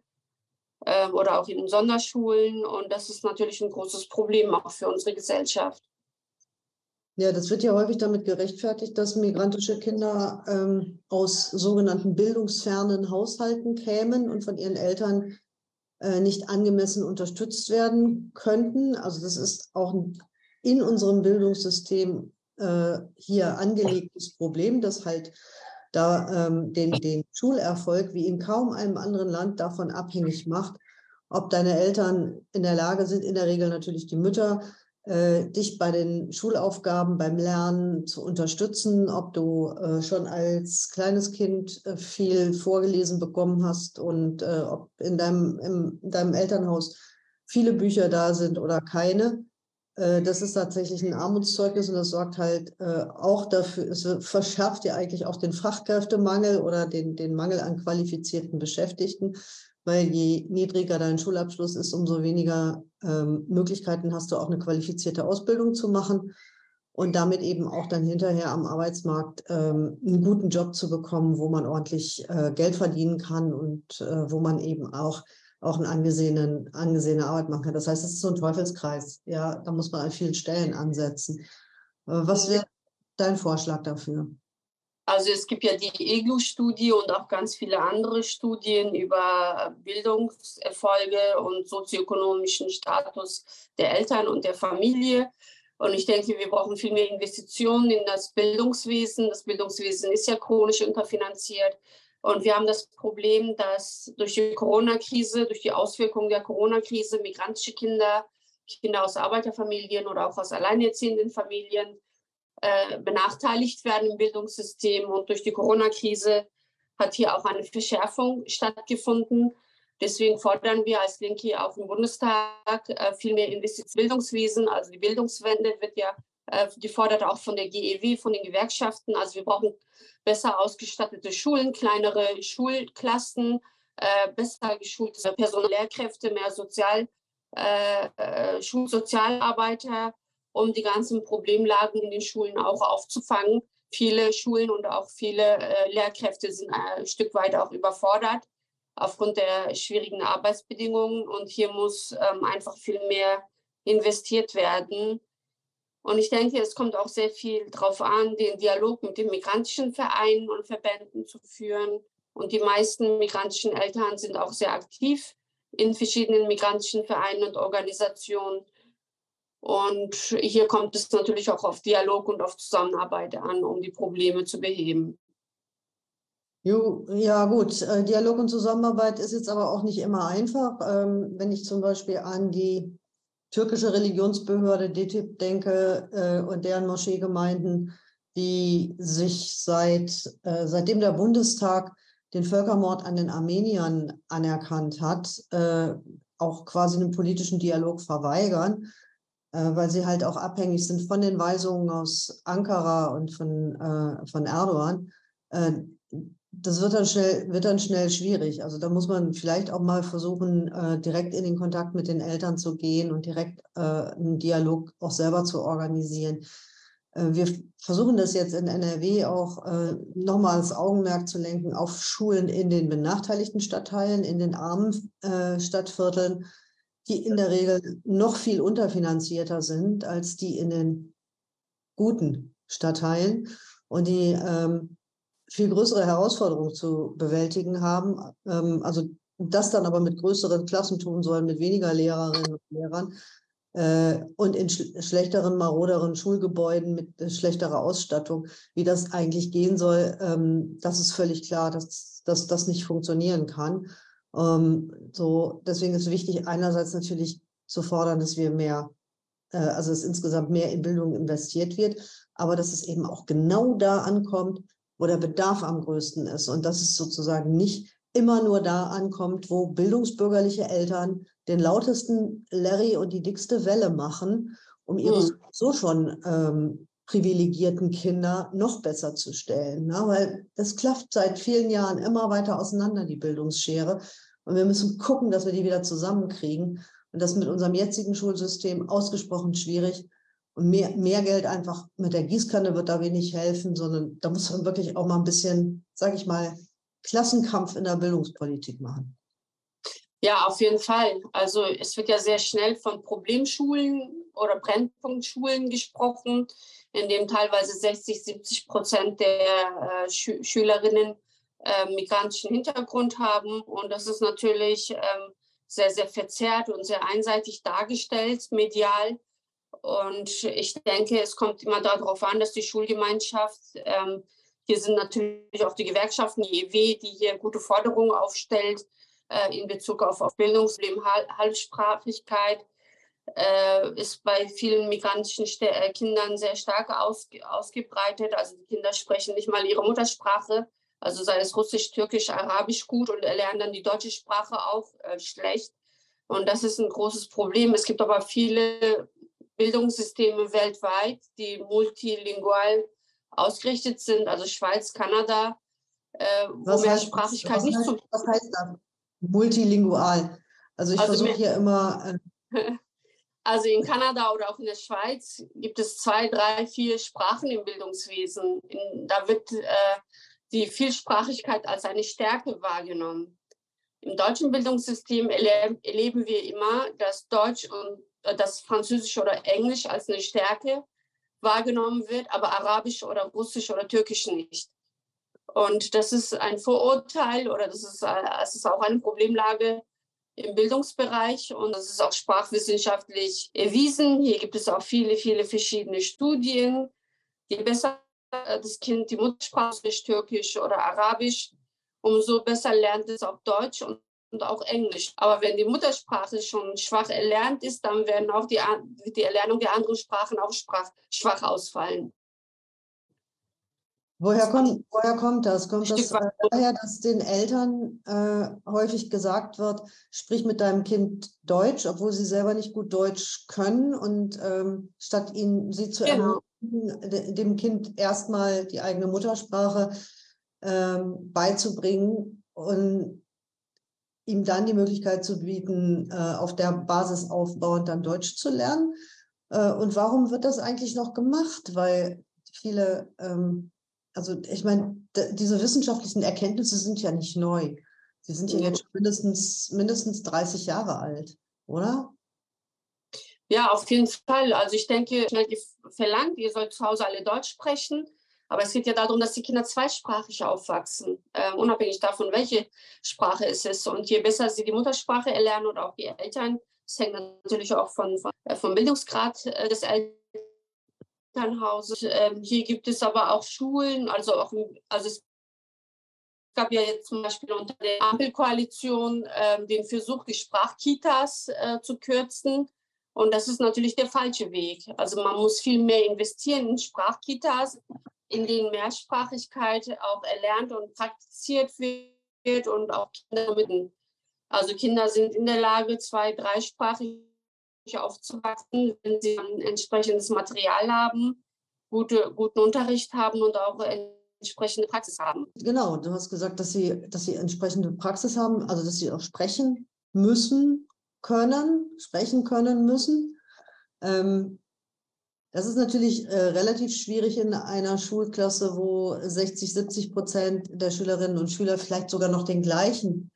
äh, oder auch in Sonderschulen. Und das ist natürlich ein großes Problem auch für unsere Gesellschaft. Ja, das wird ja häufig damit gerechtfertigt, dass migrantische Kinder ähm, aus sogenannten bildungsfernen Haushalten kämen und von ihren Eltern nicht angemessen unterstützt werden könnten. Also das ist auch in unserem Bildungssystem äh, hier angelegtes Problem, das halt da ähm, den, den Schulerfolg wie in kaum einem anderen Land davon abhängig macht, ob deine Eltern in der Lage sind, in der Regel natürlich die Mütter, äh, dich bei den Schulaufgaben, beim Lernen zu unterstützen, ob du äh, schon als kleines Kind äh, viel vorgelesen bekommen hast und äh, ob in deinem, im, in deinem Elternhaus viele Bücher da sind oder keine. Äh, das ist tatsächlich ein Armutszeugnis und das sorgt halt auch dafür, es verschärft ja eigentlich auch den Fachkräftemangel oder den, den Mangel an qualifizierten Beschäftigten weil je niedriger dein Schulabschluss ist, umso weniger ähm, Möglichkeiten hast du auch eine qualifizierte Ausbildung zu machen und damit eben auch dann hinterher am Arbeitsmarkt ähm, einen guten Job zu bekommen, wo man ordentlich äh, Geld verdienen kann und äh, wo man eben auch auch eine angesehene, angesehene Arbeit machen kann. Das heißt, es ist so ein Teufelskreis. Ja, da muss man an vielen Stellen ansetzen. Äh, was wäre dein Vorschlag dafür? Also es gibt ja die EGLU-Studie und auch ganz viele andere Studien über Bildungserfolge und sozioökonomischen Status der Eltern und der Familie. Und ich denke, wir brauchen viel mehr Investitionen in das Bildungswesen. Das Bildungswesen ist ja chronisch unterfinanziert. Und wir haben das Problem, dass durch die Corona-Krise, durch die Auswirkungen der Corona-Krise migrantische Kinder, Kinder aus Arbeiterfamilien oder auch aus alleinerziehenden Familien äh, benachteiligt werden im Bildungssystem. Und durch die Corona-Krise hat hier auch eine Verschärfung stattgefunden. Deswegen fordern wir als Linke auch im Bundestag äh, viel mehr Investitionen Bildungswesen. Also die Bildungswende wird ja, äh, die auch von der GEW, von den Gewerkschaften. Also wir brauchen besser ausgestattete Schulen, kleinere Schulklassen, äh, besser geschulte Personal, Lehrkräfte, mehr Sozial, äh, äh, Schulsozialarbeiter, um die ganzen Problemlagen in den Schulen auch aufzufangen. Viele Schulen und auch viele äh, Lehrkräfte sind ein Stück weit auch überfordert aufgrund der schwierigen Arbeitsbedingungen. Und hier muss ähm, einfach viel mehr investiert werden. Und ich denke, es kommt auch sehr viel darauf an, den Dialog mit den migrantischen Vereinen und Verbänden zu führen. Und die meisten migrantischen Eltern sind auch sehr aktiv in verschiedenen migrantischen Vereinen und Organisationen. Und hier kommt es natürlich auch auf Dialog und auf Zusammenarbeit an, um die Probleme zu beheben. Ja, gut. Äh, Dialog und Zusammenarbeit ist jetzt aber auch nicht immer einfach. Ähm, wenn ich zum Beispiel an die türkische Religionsbehörde DETIP denke äh, und deren Moscheegemeinden, die sich seit, äh, seitdem der Bundestag den Völkermord an den Armeniern anerkannt hat, auch quasi einen politischen Dialog verweigern, weil sie halt auch abhängig sind von den Weisungen aus Ankara und von, von Erdogan das wird dann schnell, wird dann schnell schwierig. Also da muss man vielleicht auch mal versuchen, äh, direkt in den Kontakt mit den Eltern zu gehen und direkt äh, einen Dialog auch selber zu organisieren. Äh, wir versuchen das jetzt in NRW auch äh, nochmal das Augenmerk zu lenken auf Schulen in den benachteiligten Stadtteilen, in den armen äh, Stadtvierteln, die in der Regel noch viel unterfinanzierter sind als die in den guten Stadtteilen und die ähm, viel größere Herausforderungen zu bewältigen haben. Ähm, also das dann aber mit größeren Klassen tun sollen, mit weniger Lehrerinnen und Lehrern äh, und in sch schlechteren, maroderen Schulgebäuden mit äh, schlechterer Ausstattung, wie das eigentlich gehen soll, ähm, das ist völlig klar, dass, dass das nicht funktionieren kann. Ähm, so, deswegen ist wichtig, einerseits natürlich zu fordern, dass wir mehr, äh, also dass insgesamt mehr in Bildung investiert wird, aber dass es eben auch genau da ankommt, wo der Bedarf am größten ist und dass es sozusagen nicht immer nur da ankommt, wo bildungsbürgerliche Eltern den lautesten Larry und die dickste Welle machen, um ihre mhm. so schon ähm, privilegierten Kinder noch besser zu stellen. Ne? Weil das klafft seit vielen Jahren immer weiter auseinander, die Bildungsschere. Und wir müssen gucken, dass wir die wieder zusammenkriegen. Und das mit unserem jetzigen Schulsystem ausgesprochen schwierig. Und mehr, mehr Geld einfach mit der Gießkanne wird da wenig helfen, sondern da muss man wirklich auch mal ein bisschen, sage ich mal, Klassenkampf in der Bildungspolitik machen. Ja, auf jeden Fall. Also es wird ja sehr schnell von Problemschulen oder Brennpunktschulen gesprochen, in dem teilweise 60, 70 Prozent der äh, Schü Schülerinnen äh, migrantischen Hintergrund haben. Und das ist natürlich ähm, sehr, sehr verzerrt und sehr einseitig dargestellt, medial. Und ich denke, es kommt immer darauf an, dass die Schulgemeinschaft, ähm, hier sind natürlich auch die Gewerkschaften, die EW, die hier gute Forderungen aufstellt äh, in Bezug auf, auf Bildungsproblem, Halbsprachigkeit, äh, ist bei vielen migrantischen St äh, Kindern sehr stark aus, ausgebreitet. Also die Kinder sprechen nicht mal ihre Muttersprache, also sei es Russisch, Türkisch, Arabisch gut und erlernen dann die deutsche Sprache auch äh, schlecht. Und das ist ein großes Problem. Es gibt aber viele Bildungssysteme weltweit, die multilingual ausgerichtet sind, also Schweiz, Kanada, äh, wo was Mehrsprachigkeit nicht heißt, Was heißt das? Multilingual. Also ich also versuche hier immer. Äh [laughs] also in Kanada oder auch in der Schweiz gibt es zwei, drei, vier Sprachen im Bildungswesen. In, da wird äh, die Vielsprachigkeit als eine Stärke wahrgenommen. Im deutschen Bildungssystem erleben, wir immer, dass Deutsch und äh, dass Französisch oder Englisch als eine Stärke wahrgenommen wird, aber Arabisch oder Russisch oder Türkisch nicht. Und das ist ein Vorurteil oder das ist, das ist auch eine Problemlage im Bildungsbereich und das ist auch sprachwissenschaftlich erwiesen. Hier gibt es auch viele, viele verschiedene Studien. Je besser das Kind die Muttersprache ist, Türkisch oder Arabisch, umso besser lernt es auch Deutsch und, und auch Englisch. Aber wenn die Muttersprache schon schwach erlernt ist, dann werden auch die, die Erlernung der anderen Sprachen auch sprach, schwach ausfallen. Woher kommt, woher kommt das? Kommt das äh, daher, dass den Eltern äh, häufig gesagt wird, sprich mit deinem Kind Deutsch, obwohl sie selber nicht gut Deutsch können und ähm, statt ihnen sie zu genau. Dem Kind erstmal die eigene Muttersprache ähm, beizubringen und ihm dann die Möglichkeit zu bieten, äh, auf der Basis aufbauend dann Deutsch zu lernen. Äh, und warum wird das eigentlich noch gemacht? Weil viele ähm, also ich meine, diese wissenschaftlichen Erkenntnisse sind ja nicht neu. Sie sind ja jetzt schon mindestens, mindestens 30 Jahre alt, oder? Ja, auf jeden Fall. Also ich denke, die verlangt, ihr sollt zu Hause alle Deutsch sprechen. Aber es geht ja darum, dass die Kinder zweisprachig aufwachsen, äh, unabhängig davon, welche Sprache es ist. Und je besser sie die Muttersprache erlernen oder auch die Eltern, das hängt natürlich auch von, von äh, vom Bildungsgrad äh, des Eltern Elternhaus. Ähm, hier gibt es aber auch Schulen, also auch, also es gab ja jetzt zum Beispiel unter der Ampelkoalition äh, den Versuch, die Sprachkitas äh, zu kürzen. Und das ist natürlich der falsche Weg. Also man muss viel mehr investieren in Sprachkitas, in denen Mehrsprachigkeit auch erlernt und praktiziert wird und auch Kinder mit. Also Kinder sind in der Lage, zwei, dreisprachig aufzuwachsen, wenn sie ein entsprechendes Material haben, gute, guten Unterricht haben und auch entsprechende Praxis haben. Genau, du hast gesagt, dass sie, dass sie entsprechende Praxis haben, also dass sie auch sprechen müssen, können, sprechen können müssen. Ähm, das ist natürlich äh, relativ schwierig in einer Schulklasse, wo 60, 70 Prozent der Schülerinnen und Schüler vielleicht sogar noch den gleichen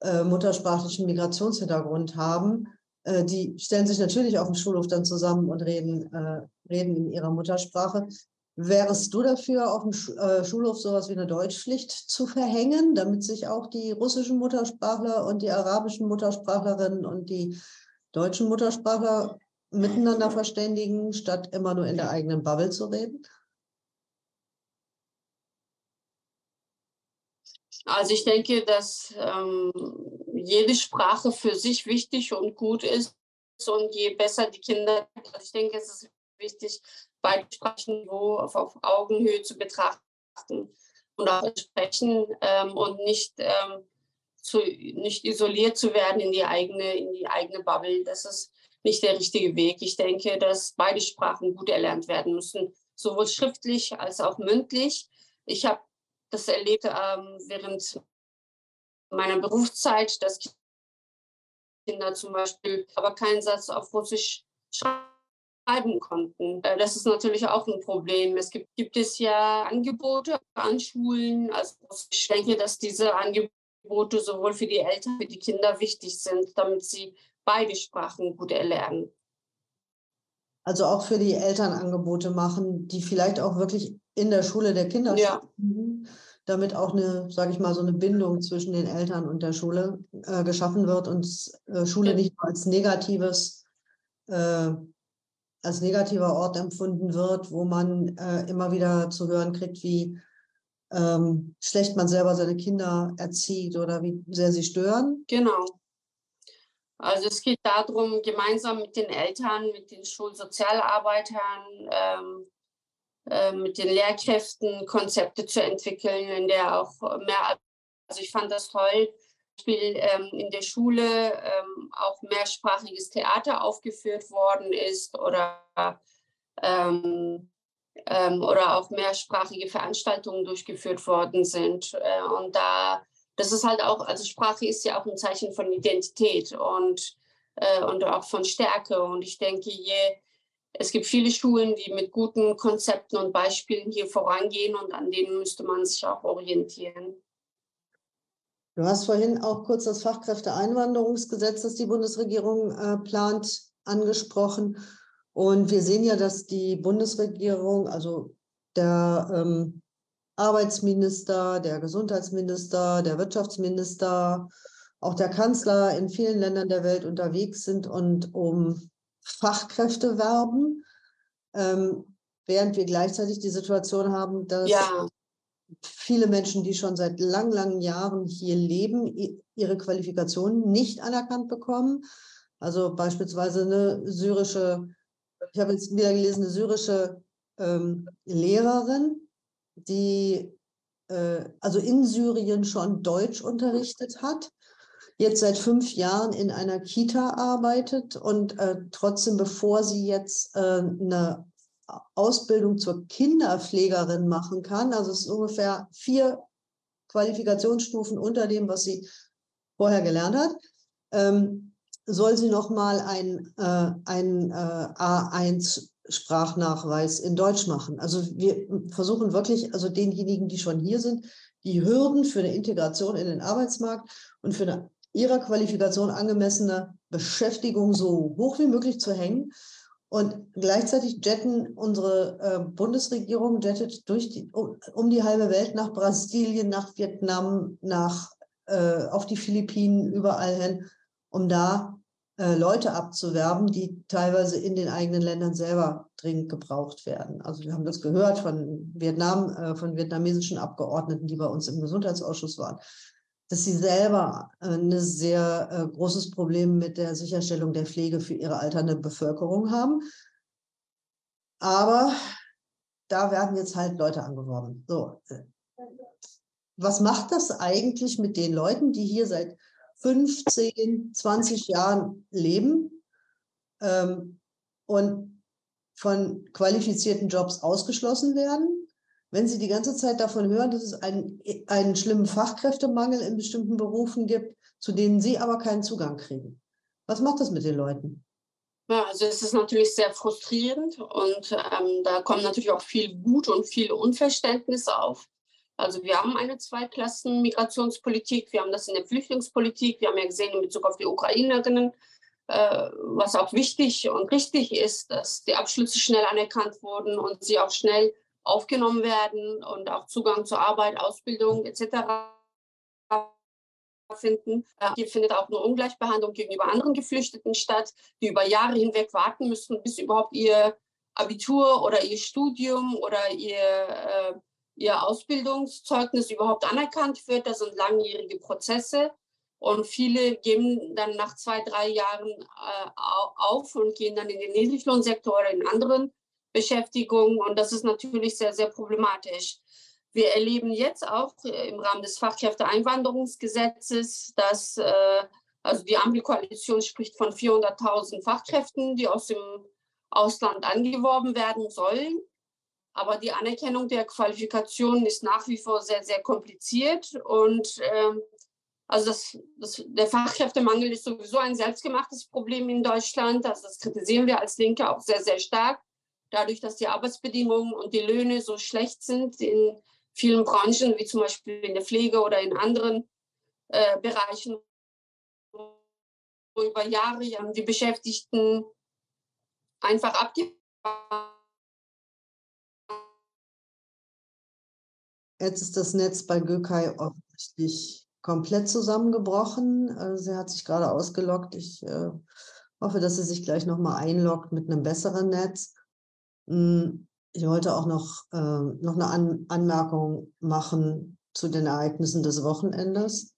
äh, muttersprachlichen Migrationshintergrund haben. Äh, die stellen sich natürlich auf dem Schulhof dann zusammen und reden, äh, reden in ihrer Muttersprache. Wärst du dafür, auf dem äh, Schulhof sowas wie eine Deutschpflicht zu verhängen, damit sich auch die russischen Muttersprachler und die arabischen Muttersprachlerinnen und die deutschen Muttersprachler miteinander verständigen, statt immer nur in der eigenen Bubble zu reden? Also ich denke, dass ähm, jede Sprache für sich wichtig und gut ist. Und je besser die Kinder, also ich denke, es ist wichtig, beide Sprachenniveau auf, auf Augenhöhe zu betrachten und auch sprechen ähm, und nicht, ähm, zu, nicht isoliert zu werden in die eigene, in die eigene Bubble. Das ist nicht der richtige Weg. Ich denke, dass beide Sprachen gut erlernt werden müssen, sowohl schriftlich als auch mündlich. Ich habe das erlebt ähm, während meiner Berufszeit, dass Kinder zum Beispiel aber keinen Satz auf Russisch schreiben konnten. Äh, das ist natürlich auch ein Problem. Es gibt, gibt es ja Angebote an Schulen. Also ich denke, dass diese Angebote sowohl für die Eltern, für die Kinder wichtig sind, damit sie beide Sprachen gut erlernen. Also auch für die Eltern Angebote machen, die vielleicht auch wirklich in der Schule der Kinder ja. stattfinden damit auch eine, sage ich mal, so eine Bindung zwischen den Eltern und der Schule äh, geschaffen wird und äh, Schule nicht nur als negatives, äh, als negativer Ort empfunden wird, wo man äh, immer wieder zu hören kriegt, wie ähm, schlecht man selber seine Kinder erzieht oder wie sehr sie stören. Genau. Also es geht darum, gemeinsam mit den Eltern, mit den Schulsozialarbeitern, ähm, äh, mit den Lehrkräften Konzepte zu entwickeln, in der auch mehr, also ich fand das toll, Beispiel ähm, in der Schule ähm, auch mehrsprachiges Theater aufgeführt worden ist oder, ähm, oder auch mehrsprachige Veranstaltungen durchgeführt worden sind. Äh, und da, das ist halt auch, also Sprache ist ja auch ein Zeichen von Identität und, äh, und auch von Stärke. Und ich denke, je es gibt viele Schulen, die mit guten Konzepten und Beispielen hier vorangehen und an denen müsste man sich auch orientieren. Du hast vorhin auch kurz das Fachkräfteeinwanderungsgesetz, das die Bundesregierung äh, plant, angesprochen. Und wir sehen ja, dass die Bundesregierung, also der ähm, Arbeitsminister, der Gesundheitsminister, der Wirtschaftsminister, auch der Kanzler in vielen Ländern der Welt unterwegs sind und um Fachkräfte werben, ähm, während wir gleichzeitig die Situation haben, dass ja. Viele Menschen, die schon seit lang, langen Jahren hier leben, ihre Qualifikationen nicht anerkannt bekommen. Also beispielsweise eine syrische, ich habe jetzt wieder gelesen, eine syrische ähm, Lehrerin, die äh, also in Syrien schon Deutsch unterrichtet hat, jetzt seit fünf Jahren in einer Kita arbeitet und äh, trotzdem, bevor sie jetzt äh, eine Ausbildung zur Kinderpflegerin machen kann, also es ist ungefähr vier Qualifikationsstufen unter dem, was sie vorher gelernt hat, ähm, soll sie noch mal ein, äh, ein äh, A1 Sprachnachweis in Deutsch machen. Also wir versuchen wirklich, also denjenigen, die schon hier sind, die Hürden für eine Integration in den Arbeitsmarkt und für eine ihrer Qualifikation angemessene Beschäftigung so hoch wie möglich zu hängen. Und gleichzeitig jetten unsere äh, Bundesregierung jettet durch die, um, die halbe Welt nach Brasilien, nach Vietnam, nach äh, auf die Philippinen, überall hin, um da äh, Leute abzuwerben, die teilweise in den eigenen Ländern selber dringend gebraucht werden. Also wir haben das gehört von Vietnam, äh, von vietnamesischen Abgeordneten, die bei uns im Gesundheitsausschuss waren, dass sie selber äh, ein sehr äh, großes Problem mit der Sicherstellung der Pflege für ihre alternde Bevölkerung haben. Aber da werden jetzt halt Leute angeworben. So. Äh, was macht das eigentlich mit den Leuten, die hier seit 15, 20 Jahren leben ähm, und von qualifizierten Jobs ausgeschlossen werden, wenn Sie die ganze Zeit davon hören, dass es einen, einen schlimmen Fachkräftemangel in bestimmten Berufen gibt, zu denen Sie aber keinen Zugang kriegen. Was macht das mit den Leuten? Ja, also es ist natürlich sehr frustrierend und ähm, da kommt natürlich auch viel Wut und viel Unverständnis auf. Also wir haben eine Zweiklassen-Migrationspolitik, wir haben das in der Flüchtlingspolitik, wir haben ja gesehen in Bezug auf die Ukrainerinnen, äh, was auch wichtig und richtig ist, dass die Abschlüsse schnell anerkannt wurden und sie auch schnell aufgenommen werden und auch Zugang zur Arbeit, Ausbildung etc. finden. Äh, hier findet auch eine Ungleichbehandlung gegenüber anderen Geflüchteten statt, die über Jahre hinweg warten müssen, bis überhaupt ihr Abitur oder ihr Studium oder ihr äh, ihr Ausbildungszeugnis überhaupt anerkannt wird. Das sind langjährige Prozesse. Und viele geben dann nach zwei, drei Jahren äh, auf und gehen dann in den Niedriglohnsektor oder in anderen Beschäftigungen. Und das ist natürlich sehr, sehr problematisch. Wir erleben jetzt auch äh, im Rahmen des Fachkräfteeinwanderungsgesetzes, dass äh, also die Ampelkoalition spricht von 400.000 Fachkräften, die aus dem Ausland angeworben werden sollen. Aber die Anerkennung der Qualifikationen ist nach wie vor sehr, sehr kompliziert. Und ähm, also das, das, der Fachkräftemangel ist sowieso ein selbstgemachtes Problem in Deutschland. Also das kritisieren wir als Linke auch sehr, sehr stark. Dadurch, dass die Arbeitsbedingungen und die Löhne so schlecht sind in vielen Branchen, wie zum Beispiel in der Pflege oder in anderen äh, Bereichen, wo über Jahre die Beschäftigten einfach abgeben Jetzt ist das Netz bei Gökay offensichtlich komplett zusammengebrochen. Äh, sie hat sich gerade ausgeloggt. Ich äh, hoffe, dass sie sich gleich nochmal einloggt mit einem besseren Netz. Hm, ich wollte auch noch, äh, noch eine An Anmerkung machen zu den Ereignissen des Wochenendes.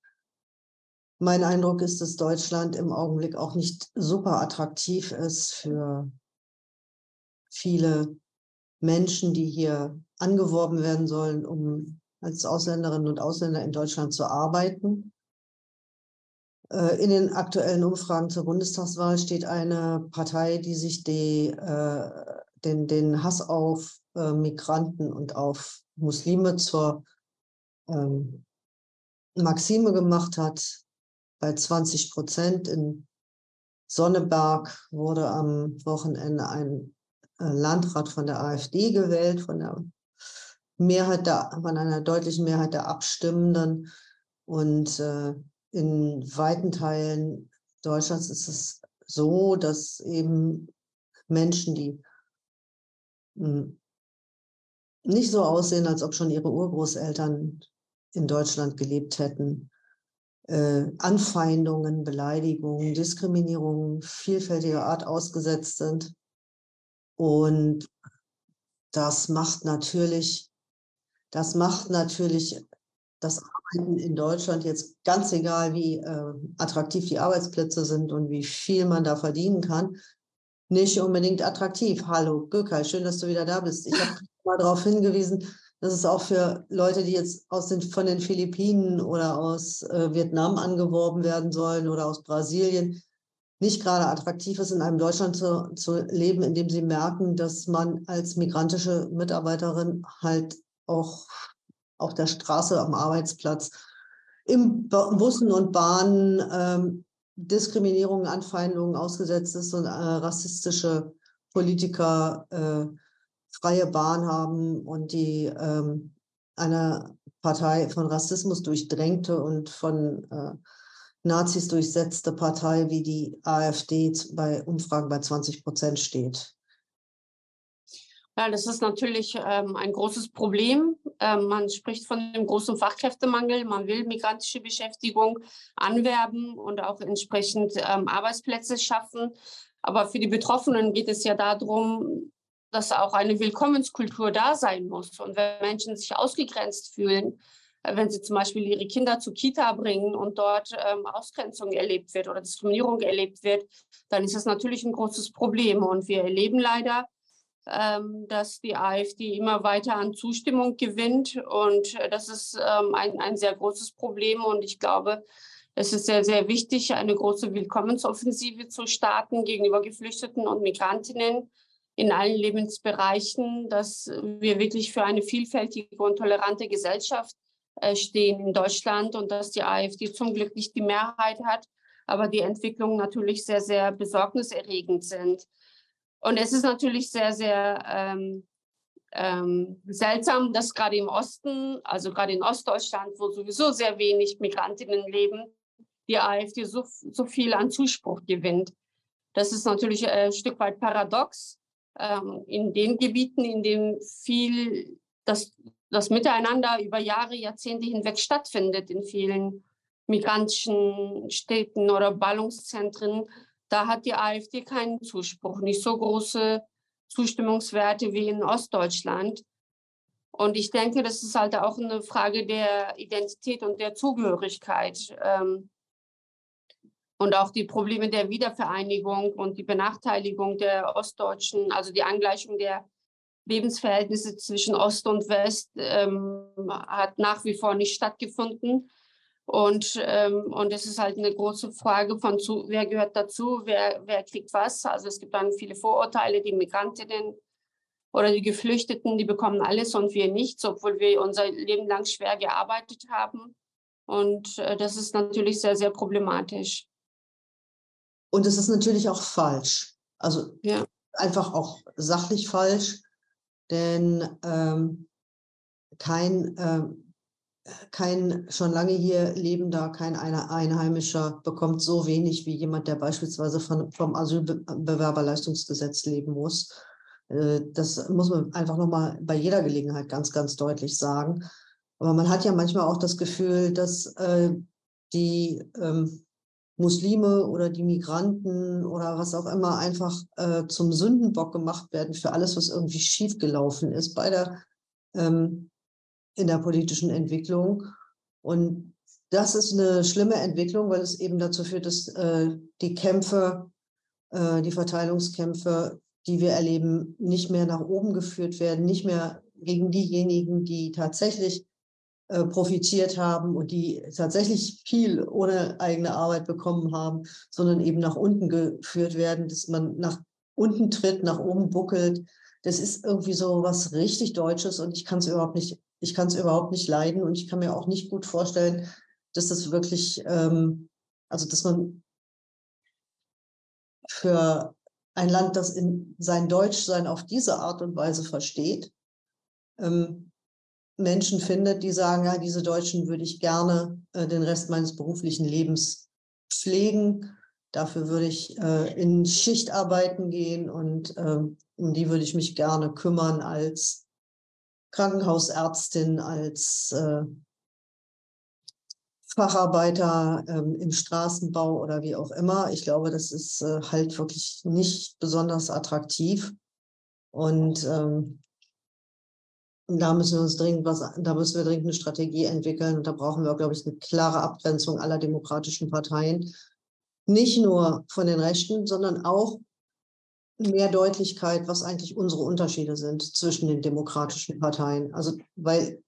Mein Eindruck ist, dass Deutschland im Augenblick auch nicht super attraktiv ist für viele Menschen, die hier angeworben werden sollen, um als Ausländerinnen und Ausländer in Deutschland zu arbeiten. Äh, in den aktuellen Umfragen zur Bundestagswahl steht eine Partei, die sich die, äh, den, den Hass auf äh, Migranten und auf Muslime zur ähm, Maxime gemacht hat. Bei 20 Prozent in Sonneberg wurde am Wochenende ein äh, Landrat von der AfD gewählt, von der Mehrheit der, von einer deutlichen Mehrheit der Abstimmenden. Und äh, in weiten Teilen Deutschlands ist es so, dass eben Menschen, die nicht so aussehen, als ob schon ihre Urgroßeltern in Deutschland gelebt hätten. Äh, Anfeindungen, Beleidigungen, Diskriminierungen vielfältiger Art ausgesetzt sind. Und das macht natürlich, das macht natürlich das Arbeiten in Deutschland jetzt ganz egal, wie äh, attraktiv die Arbeitsplätze sind und wie viel man da verdienen kann, nicht unbedingt attraktiv. Hallo, Gökay, schön, dass du wieder da bist. Ich habe [laughs] mal darauf hingewiesen, dass es auch für Leute, die jetzt aus den, von den Philippinen oder aus äh, Vietnam angeworben werden sollen oder aus Brasilien, nicht gerade attraktiv ist, in einem Deutschland zu, zu leben, in dem sie merken, dass man als migrantische Mitarbeiterin halt auch auf der Straße, am Arbeitsplatz, im Bussen und Bahnen ähm, Diskriminierungen, Anfeindungen ausgesetzt ist und äh, rassistische Politiker äh, freie Bahn haben und die ähm, eine Partei von Rassismus durchdrängte und von äh, Nazis durchsetzte Partei wie die AfD bei Umfragen bei 20 Prozent steht. Ja, das ist natürlich ähm, ein großes Problem. Ähm, man spricht von einem großen Fachkräftemangel. Man will migrantische Beschäftigung anwerben und auch entsprechend ähm, Arbeitsplätze schaffen. Aber für die Betroffenen geht es ja darum, dass auch eine Willkommenskultur da sein muss. Und wenn Menschen sich ausgegrenzt fühlen, äh, wenn sie zum Beispiel ihre Kinder zur Kita bringen und dort ähm, Ausgrenzung erlebt wird oder Diskriminierung erlebt wird, dann ist das natürlich ein großes Problem. Und wir erleben leider, dass die AfD immer weiter an Zustimmung gewinnt. Und äh, das ist ähm, ein, ein sehr großes Problem. Und ich glaube, es ist sehr, sehr wichtig, eine große Willkommensoffensive zu starten gegenüber Geflüchteten und Migrantinnen in allen Lebensbereichen, dass wir wirklich für eine vielfältige und tolerante Gesellschaft äh, stehen in Deutschland und dass die AfD zum Glück nicht die Mehrheit hat, aber die Entwicklungen natürlich sehr, sehr besorgniserregend sind. Und es ist natürlich sehr, sehr ähm, ähm, seltsam, dass gerade im Osten, also gerade in Ostdeutschland, wo sowieso sehr wenig Migrantinnen leben, die AfD so, so viel an Zuspruch gewinnt. Das ist natürlich äh, ein Stück weit paradox ähm, in den Gebieten, in denen viel das, das Miteinander über Jahre, Jahrzehnte hinweg stattfindet, in vielen migrantischen Städten oder Ballungszentren, da hat die AfD keinen Zuspruch, nicht so große Zustimmungswerte wie in Ostdeutschland. Und ich denke, das ist halt auch eine Frage der Identität und der Zugehörigkeit. Ähm, und auch die Probleme der Wiedervereinigung und die Benachteiligung der Ostdeutschen, also die Angleichung der Lebensverhältnisse zwischen Ost und West, ähm, hat nach wie vor nicht stattgefunden. Und, ähm, und es ist halt eine große Frage von, zu, wer gehört dazu, wer, wer kriegt was. Also es gibt dann viele Vorurteile, die Migrantinnen oder die Geflüchteten, die bekommen alles und wir nichts, obwohl wir unser Leben lang schwer gearbeitet haben. Und äh, das ist natürlich sehr, sehr problematisch. Und es ist natürlich auch falsch. Also ja. einfach auch sachlich falsch, denn ähm, kein, ähm, kein schon lange hier lebender, kein Einheimischer bekommt so wenig wie jemand, der beispielsweise von, vom Asylbewerberleistungsgesetz leben muss. Äh, das muss man einfach nochmal bei jeder Gelegenheit ganz, ganz deutlich sagen. Aber man hat ja manchmal auch das Gefühl, dass äh, die ähm, Muslime oder die Migranten oder was auch immer einfach äh, zum Sündenbock gemacht werden für alles, was irgendwie schiefgelaufen ist bei der, ähm, in der politischen Entwicklung. Und das ist eine schlimme Entwicklung, weil es eben dazu führt, dass äh, die Kämpfe, äh, die Verteilungskämpfe, die wir erleben, nicht mehr nach oben geführt werden, nicht mehr gegen diejenigen, die tatsächlich äh, profitiert haben und die tatsächlich viel ohne eigene Arbeit bekommen haben, sondern eben nach unten geführt werden, dass man nach unten tritt, nach oben buckelt. Das ist irgendwie so was richtig Deutsches und ich kann es überhaupt nicht, ich kann es überhaupt nicht leiden und ich kann mir auch nicht gut vorstellen, dass das wirklich, ähm, also dass man für ein Land, das in sein Deutschsein auf diese Art und Weise versteht, ähm, Menschen findet, die sagen, ja, diese Deutschen würde ich gerne äh, den Rest meines beruflichen Lebens pflegen. Dafür würde ich äh, in Schichtarbeiten gehen und äh, um die würde ich mich gerne kümmern als Krankenhausärztin, als äh, Facharbeiter ähm, im Straßenbau oder wie auch immer. Ich glaube, das ist äh, halt wirklich nicht besonders attraktiv. Und ähm, da müssen wir uns dringend was, da müssen wir dringend eine Strategie entwickeln. Und da brauchen wir, glaube ich, eine klare Abgrenzung aller demokratischen Parteien. Nicht nur von den Rechten, sondern auch mehr Deutlichkeit, was eigentlich unsere Unterschiede sind zwischen den demokratischen Parteien. Also, weil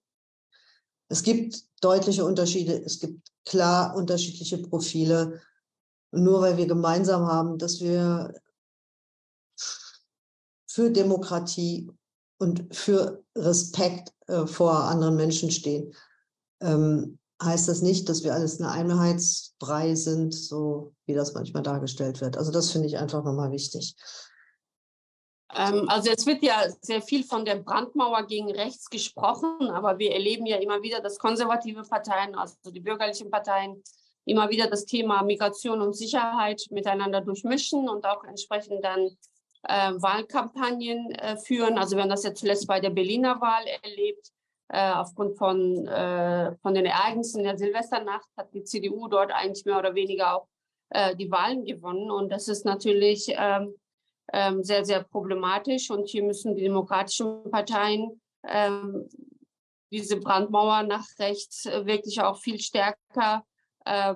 es gibt deutliche Unterschiede, es gibt klar unterschiedliche Profile. nur weil wir gemeinsam haben, dass wir für Demokratie und für Respekt äh, vor anderen Menschen stehen, ähm, heißt das nicht, dass wir alles eine Einheitsbrei sind, so wie das manchmal dargestellt wird. Also das finde ich einfach nochmal wichtig. Ähm, also es wird ja sehr viel von der Brandmauer gegen rechts gesprochen, aber wir erleben ja immer wieder, dass konservative Parteien, also die bürgerlichen Parteien, immer wieder das Thema Migration und Sicherheit miteinander durchmischen und auch entsprechend dann äh, Wahlkampagnen äh, führen. Also wir haben das ja zuletzt bei der Berliner Wahl erlebt. Äh, aufgrund von, äh, von den Ereignissen der Silvesternacht hat die CDU dort eigentlich mehr oder weniger auch äh, die Wahlen gewonnen. Und das ist natürlich ähm, sehr, sehr problematisch. Und hier müssen die demokratischen Parteien ähm, diese Brandmauer nach rechts äh, wirklich auch viel stärker, äh,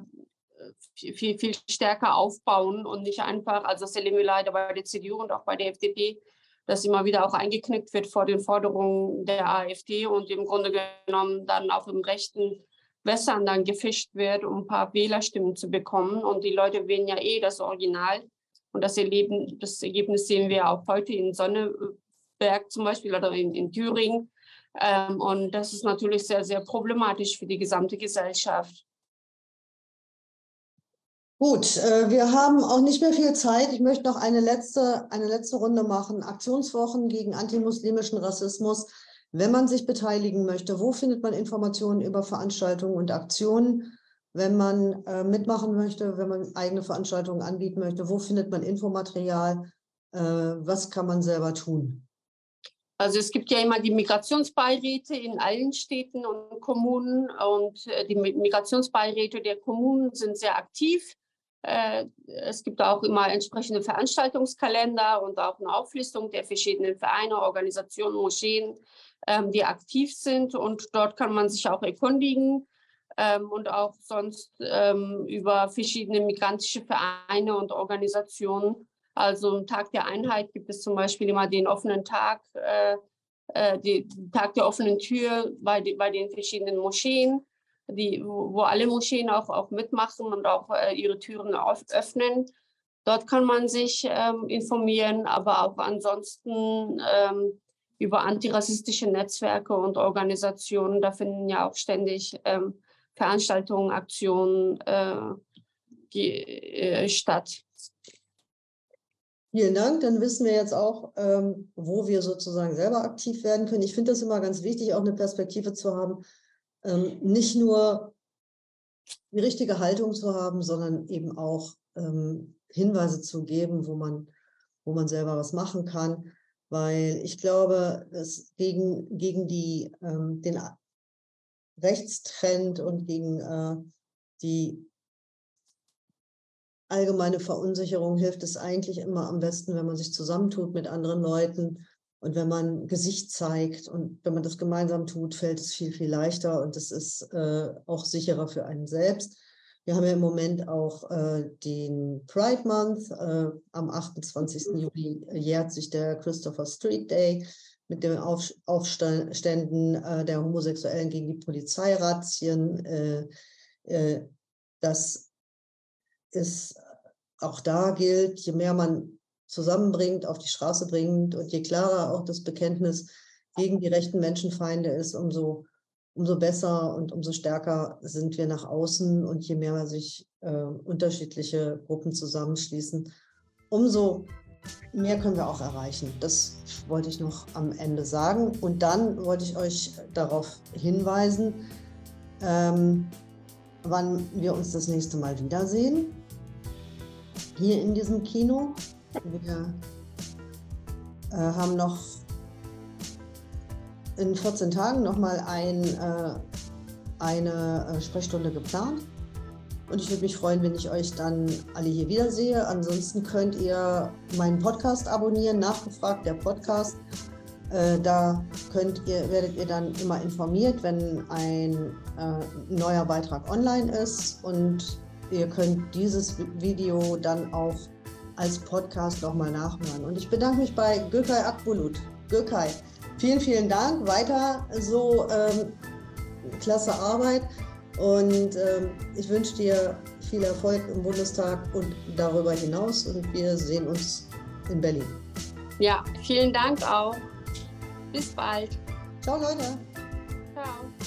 viel, viel stärker aufbauen und nicht einfach, also das erleben wir leider bei der CDU und auch bei der FDP, dass immer wieder auch eingeknickt wird vor den Forderungen der AfD und im Grunde genommen dann auch im rechten Wässern dann gefischt wird, um ein paar Wählerstimmen zu bekommen. Und die Leute wählen ja eh das Original. Und das, Erleben, das Ergebnis sehen wir auch heute in Sonneberg zum Beispiel oder in, in Thüringen. Ähm, und das ist natürlich sehr, sehr problematisch für die gesamte Gesellschaft. Gut, äh, wir haben auch nicht mehr viel Zeit. Ich möchte noch eine letzte, eine letzte Runde machen. Aktionswochen gegen antimuslimischen Rassismus. Wenn man sich beteiligen möchte, wo findet man Informationen über Veranstaltungen und Aktionen? Wenn man äh, mitmachen möchte, wenn man eigene Veranstaltungen anbieten möchte? Wo findet man Infomaterial? Äh, was kann man selber tun? Also es gibt ja immer die Migrationsbeiräte in allen Städten und Kommunen und äh, die Migrationsbeiräte der Kommunen sind sehr aktiv. Äh, es gibt auch immer entsprechende Veranstaltungskalender und auch eine Auflistung der verschiedenen Vereine, Organisationen, Moscheen, ähm, die aktiv sind. Und dort kann man sich auch erkundigen ähm, und auch sonst ähm, über verschiedene migrantische Vereine und Organisationen. Also am Tag der Einheit gibt es zum Beispiel immer den offenen Tag, äh, äh, den Tag der offenen Tür bei, die, bei den verschiedenen Moscheen, die, wo, wo alle Moscheen auch, auch mitmachen und auch äh, ihre Türen auf, öffnen. Dort kann man sich ähm, informieren, aber auch ansonsten ähm, über antirassistische Netzwerke und Organisationen. Da finden ja auch ständig ähm, Veranstaltungen, Aktionen äh, äh, statt. Vielen Dank. Dann wissen wir jetzt auch, ähm, wo wir sozusagen selber aktiv werden können. Ich finde das immer ganz wichtig, auch eine Perspektive zu haben, ähm, nicht nur die richtige Haltung zu haben, sondern eben auch ähm, Hinweise zu geben, wo man, wo man selber was machen kann. Weil ich glaube, dass gegen, gegen die, ähm, den Rechtstrend und gegen äh, die allgemeine Verunsicherung hilft es eigentlich immer am besten, wenn man sich zusammentut mit anderen Leuten und wenn man Gesicht zeigt und wenn man das gemeinsam tut, fällt es viel, viel leichter und es ist äh, auch sicherer für einen selbst. Wir haben ja im Moment auch äh, den Pride Month. Äh, am 28. Juli jährt sich der Christopher Street Day mit den Auf Aufständen äh, der Homosexuellen gegen die Polizeirazzien. Äh, äh, das ist auch da gilt, je mehr man zusammenbringt, auf die Straße bringt und je klarer auch das Bekenntnis gegen die rechten Menschenfeinde ist, umso, umso besser und umso stärker sind wir nach außen und je mehr sich äh, unterschiedliche Gruppen zusammenschließen, umso mehr können wir auch erreichen. Das wollte ich noch am Ende sagen. Und dann wollte ich euch darauf hinweisen, ähm, wann wir uns das nächste Mal wiedersehen. Hier in diesem Kino. Wir äh, haben noch in 14 Tagen nochmal ein, äh, eine äh, Sprechstunde geplant. Und ich würde mich freuen, wenn ich euch dann alle hier wiedersehe. Ansonsten könnt ihr meinen Podcast abonnieren, nachgefragt der Podcast. Äh, da könnt ihr, werdet ihr dann immer informiert, wenn ein äh, neuer Beitrag online ist. Und ihr könnt dieses Video dann auch als Podcast nochmal nachhören. Und ich bedanke mich bei Gökay Akbulut. Gökay, vielen, vielen Dank. Weiter so ähm, klasse Arbeit. Und ähm, ich wünsche dir viel Erfolg im Bundestag und darüber hinaus. Und wir sehen uns in Berlin. Ja, vielen Dank auch. Bis bald. Ciao, Leute. Ciao.